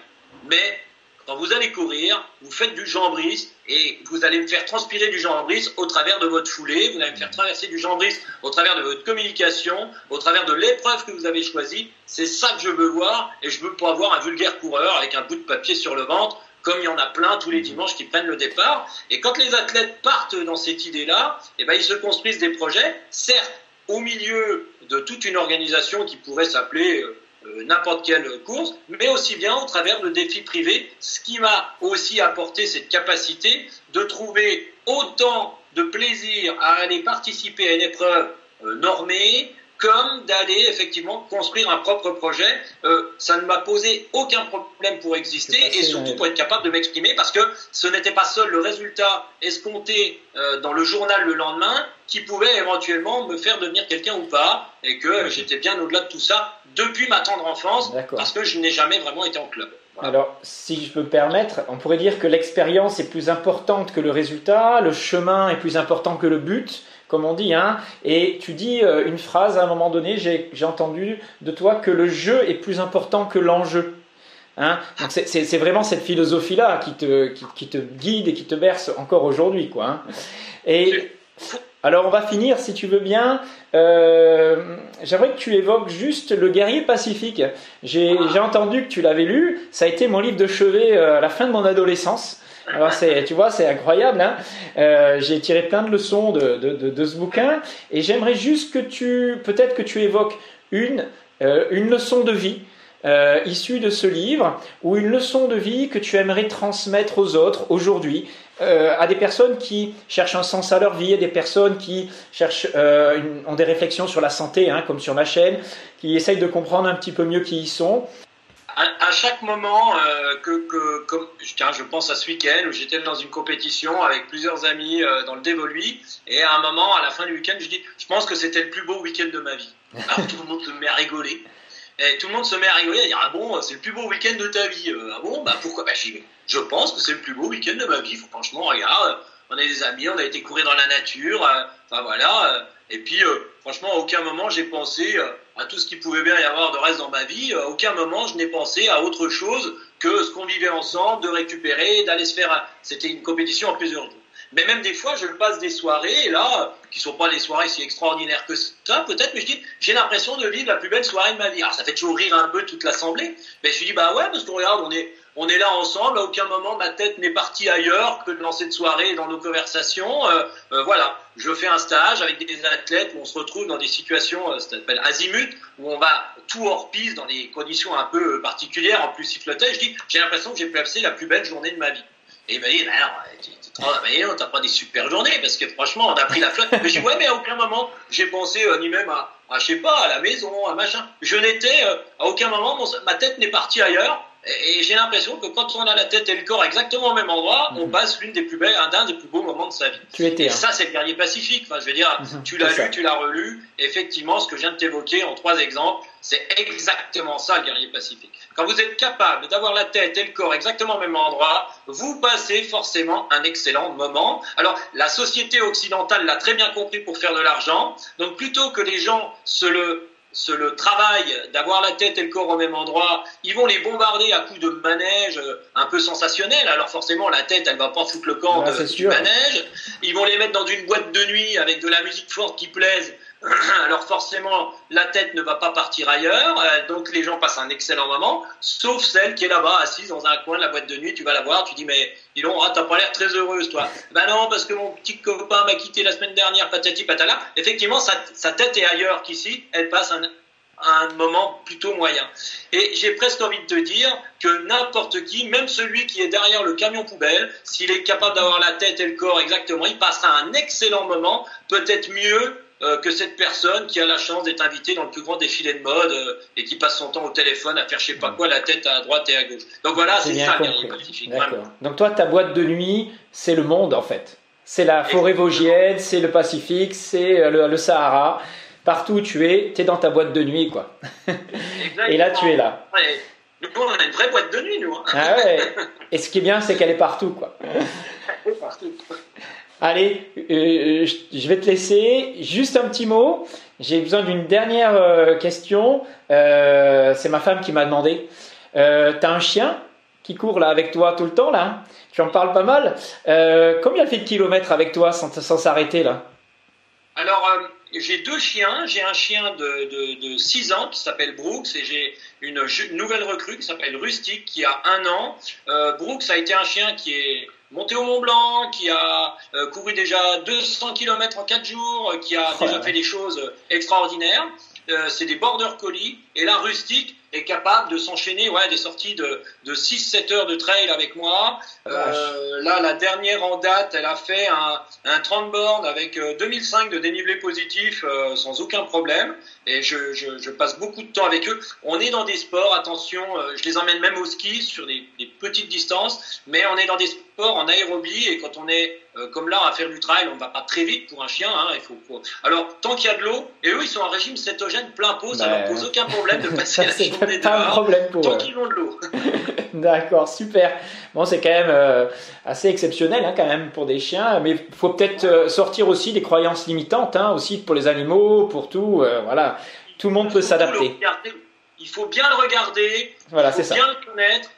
Mais quand vous allez courir, vous faites du jambris et vous allez me faire transpirer du jambris au travers de votre foulée, vous allez me faire traverser du jambris au travers de votre communication, au travers de l'épreuve que vous avez choisie. C'est ça que je veux voir et je veux pas avoir un vulgaire coureur avec un bout de papier sur le ventre comme il y en a plein tous les dimanches qui prennent le départ. Et quand les athlètes partent dans cette idée-là, eh ben, ils se construisent des projets, certes, au milieu de toute une organisation qui pourrait s'appeler euh, euh, n'importe quelle course, mais aussi bien au travers de défis privés, ce qui m'a aussi apporté cette capacité de trouver autant de plaisir à aller participer à une épreuve euh, normée, comme d'aller effectivement construire un propre projet. Euh, ça ne m'a posé aucun problème pour exister et surtout pour être capable de m'exprimer parce que ce n'était pas seul le résultat escompté euh, dans le journal le lendemain qui pouvait éventuellement me faire devenir quelqu'un ou pas et que j'étais bien au-delà de tout ça depuis ma tendre enfance parce que je n'ai jamais vraiment été en club. Alors, si je peux me permettre, on pourrait dire que l'expérience est plus importante que le résultat, le chemin est plus important que le but comme on dit. Hein. Et tu dis euh, une phrase à un moment donné, j'ai entendu de toi que le jeu est plus important que l'enjeu. Hein. C'est vraiment cette philosophie-là qui te, qui, te, guide et qui te berce encore aujourd'hui. quoi. Hein. Et alors on va finir, si tu veux bien. Euh, J'aimerais que tu évoques juste le guerrier pacifique. J'ai entendu que tu l'avais lu. Ça a été mon livre de chevet euh, à la fin de mon adolescence. Alors c'est, tu vois, c'est incroyable. Hein euh, j'ai tiré plein de leçons de, de, de, de ce bouquin et j'aimerais juste que tu, peut-être que tu évoques une, euh, une leçon de vie euh, issue de ce livre ou une leçon de vie que tu aimerais transmettre aux autres aujourd'hui, euh, à des personnes qui cherchent un sens à leur vie, à des personnes qui cherchent, euh, une, ont des réflexions sur la santé, hein, comme sur ma chaîne, qui essayent de comprendre un petit peu mieux qui ils sont. À, chaque moment euh, que, je pense à ce week-end où j'étais dans une compétition avec plusieurs amis euh, dans le Dévoluy, et à un moment, à la fin du week-end, je dis, je pense que c'était le plus beau week-end de ma vie. Alors tout le monde se met à rigoler. Et tout le monde se met à rigoler, à dire ah bon, c'est le plus beau week-end de ta vie. Euh, ah bon, bah pourquoi? Bah, je, pense que c'est le plus beau week-end de ma vie. Franchement, regarde, on est des amis, on a été courir dans la nature. Enfin voilà. et puis, franchement, à aucun moment j'ai pensé à tout ce qui pouvait bien y avoir de reste dans ma vie. À aucun moment je n'ai pensé à autre chose que ce qu'on vivait ensemble, de récupérer, d'aller se faire. un- C'était une compétition en plusieurs jours. Mais même des fois, je passe des soirées, là, qui sont pas des soirées si extraordinaires que ça, peut-être, mais je dis, j'ai l'impression de vivre la plus belle soirée de ma vie. Alors, ça fait toujours rire un peu toute l'assemblée, mais je dis, bah ouais, parce que regarde, on est, on est là ensemble, à aucun moment ma tête n'est partie ailleurs que dans cette soirée et dans nos conversations. Euh, euh, voilà, je fais un stage avec des athlètes où on se retrouve dans des situations, euh, ça s'appelle azimut, où on va tout hors piste dans des conditions un peu particulières, en plus il flottait. Je dis, j'ai l'impression que j'ai passé la plus belle journée de ma vie. Et il m'a dit, non, non, t'as pas des super journées, parce que franchement, on a pris la flotte. Mais je dis, ouais, mais à aucun moment, j'ai pensé ni même à, à, je sais pas, à la maison, à machin. Je n'étais, à aucun moment, ma tête n'est partie ailleurs. Et, j'ai l'impression que quand on a la tête et le corps exactement au même endroit, on Mhm. passe l'une des plus belles, un d'un des plus beaux moments de sa vie. Tu étais. Et ça, c'est le guerrier pacifique. Enfin, je veux dire, Mhm, tu l'as ça. lu, tu l'as relu. Effectivement, ce que je viens de t'évoquer en trois exemples, c'est exactement ça, le guerrier pacifique. Quand vous êtes capable d'avoir la tête et le corps exactement au même endroit, vous passez forcément un excellent moment. Alors, la société occidentale l'a très bien compris pour faire de l'argent. Donc, plutôt que les gens se le se le travail d'avoir la tête et le corps au même endroit, ils vont les bombarder à coups de manège euh, un peu sensationnel. Alors forcément, la tête, elle va pas foutre le camp Ouais, de- du manège. Ils vont les mettre dans une boîte de nuit avec de la musique forte qui plaise. Alors forcément, la tête ne va pas partir ailleurs, euh, donc les gens passent un excellent moment, sauf celle qui est là-bas, assise dans un coin de la boîte de nuit, tu vas la voir, tu dis mais dis donc, ah, t'as pas l'air très heureuse toi. Ben non, parce que mon petit copain m'a quitté la semaine dernière, patati patala. Effectivement, sa, tête est ailleurs qu'ici, elle passe un, un moment plutôt moyen. Et j'ai presque envie de te dire que n'importe qui, même celui qui est derrière le camion poubelle, s'il est capable d'avoir la tête et le corps exactement, il passera un excellent moment, peut-être mieux euh, que cette personne qui a la chance d'être invitée dans le plus grand défilé de mode euh, et qui passe son temps au téléphone à faire je sais pas quoi la tête à droite et à gauche. Donc voilà, c'est ça le pacifique. Donc toi, ta boîte de nuit, c'est le monde en fait. C'est la forêt vosgienne, c'est le Pacifique, c'est euh, le, le Sahara. Partout où tu es, tu es dans ta boîte de nuit, quoi. Et là, tu es là. Ouais. Nous, on a une vraie boîte de nuit, nous. hein. Ah ouais. Et ce qui est bien, c'est qu'elle est partout, quoi. Allez, euh, je je vais te laisser. Juste un petit mot. J'ai besoin d'une dernière euh, question. Euh, c'est ma femme qui m'a demandé. Euh, T'as un chien qui court là avec toi tout le temps là Tu en parles pas mal. Euh, combien elle fait de kilomètres avec toi sans, s'arrêter là? Alors, euh, j'ai deux chiens. J'ai un chien de, de, de 6 ans qui s'appelle Brooks et j'ai une nouvelle recrue qui s'appelle Rustic qui a un an. Euh, Brooks a été un chien qui est monté au Mont Blanc, qui a euh, couru déjà 200 km en 4 jours, euh, qui a Oh déjà là fait des choses extraordinaires. Euh, c'est des border collies et la rustique est capable de s'enchaîner ouais, des sorties de, de 6-7 heures de trail avec moi. Euh, là, la dernière en date, elle a fait un, un 30 bornes avec euh, 2005 de dénivelé positif euh, sans aucun problème. Et je, je, je passe beaucoup de temps avec eux. On est dans des sports, attention, euh, je les emmène même au ski sur des, des petites distances, mais on est dans des sports en aérobie et quand on est euh, comme là à faire du trail, on ne va pas très vite pour un chien. Hein, il faut, faut- Alors, tant qu'il y a de l'eau, et eux, ils sont en régime cétogène plein pot, ça Bah, leur pose aucun problème de passer Ça, la journée pas un problème pour Tant eux. qu'ils ont de l'eau. D'accord, super. Bon, c'est quand même euh, assez exceptionnel hein, quand même pour des chiens, mais il faut peut-être euh, sortir aussi des croyances limitantes, hein, aussi pour les animaux, pour tout. voilà, tout le monde peut s'adapter. Il faut bien le regarder, Voilà, il faut ça. bien le connaître.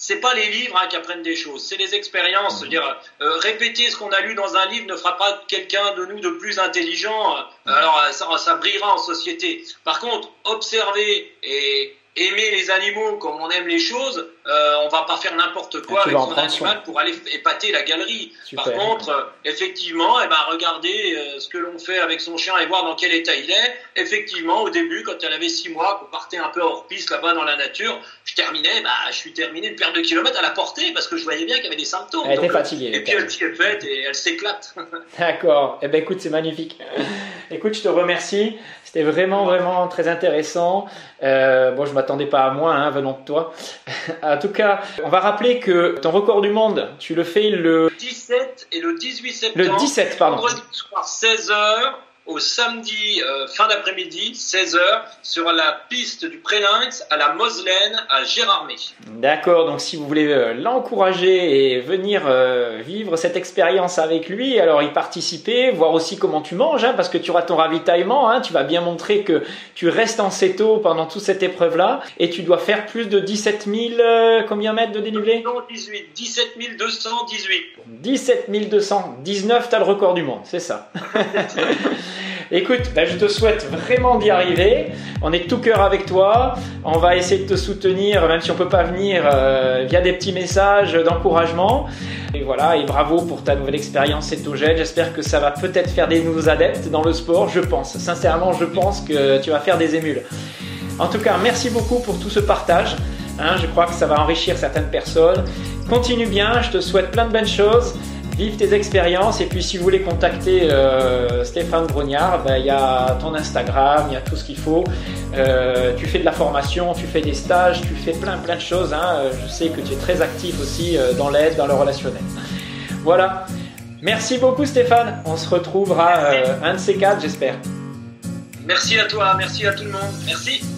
C'est pas les livres hein, qui apprennent des choses, c'est les expériences. C'est-à-dire, euh, répéter ce qu'on a lu dans un livre ne fera pas quelqu'un de nous de plus intelligent. Alors, euh, ça, ça brillera en société. Par contre, observer et, aimer les animaux comme on aime les choses, euh, on va pas faire n'importe quoi avec son animal pour aller épater la galerie. Par contre, euh, effectivement, eh ben, regarder euh, ce que l'on fait avec son chien et voir dans quel état il est. Effectivement, au début, quand elle avait six mois, qu'on partait un peu hors piste là-bas dans la nature, je terminais, bah, je suis terminé une paire de kilomètres à la portée parce que je voyais bien qu'il y avait des symptômes. Elle était fatiguée. Et puis elle s'y est faite et elle s'éclate. D'accord. Eh ben écoute, c'est magnifique. écoute, je te remercie. C'était vraiment, vraiment très intéressant. Euh, bon, je m'attendais pas à moins, hein, venant de toi. en tout cas, on va rappeler que ton record du monde, tu le fais le 17 et le 18 septembre. Le 17, pardon. Vendredi soir, 16h au samedi euh, fin d'après-midi, 16h, sur la piste du Prélinx à la Moselaine à Gérardmer. D'accord, donc si vous voulez euh, l'encourager et venir euh, vivre cette expérience avec lui, alors y participer, voir aussi comment tu manges, hein, parce que tu auras ton ravitaillement, hein, tu vas bien montrer que tu restes en céto pendant toute cette épreuve-là, et tu dois faire plus de 17 000, combien mètres de dénivelé? Non, 18, 17 218. 17 219, tu as le record du monde, c'est ça. Écoute, bah, je te souhaite vraiment d'y arriver. On est tout cœur avec toi. On va essayer de te soutenir, même si on peut pas venir, euh, via des petits messages d'encouragement. Et voilà, et bravo pour ta nouvelle expérience cétogène. J'espère que ça va peut-être faire des nouveaux adeptes dans le sport. Je pense, sincèrement, je pense que tu vas faire des émules. En tout cas, merci beaucoup pour tout ce partage. Hein, je crois que ça va enrichir certaines personnes. Continue bien, je te souhaite plein de bonnes choses vive tes expériences. Et puis, si vous voulez contacter euh, Stéphane Brognard, ben, il y a ton Instagram, il y a tout ce qu'il faut. Euh, tu fais de la formation, tu fais des stages, tu fais plein, plein de choses. Hein. Je sais que tu es très actif aussi euh, dans l'aide, dans le relationnel. Voilà. Merci beaucoup, Stéphane. On se retrouvera un de ces quatre, j'espère. Merci à toi, merci à tout le monde. Merci.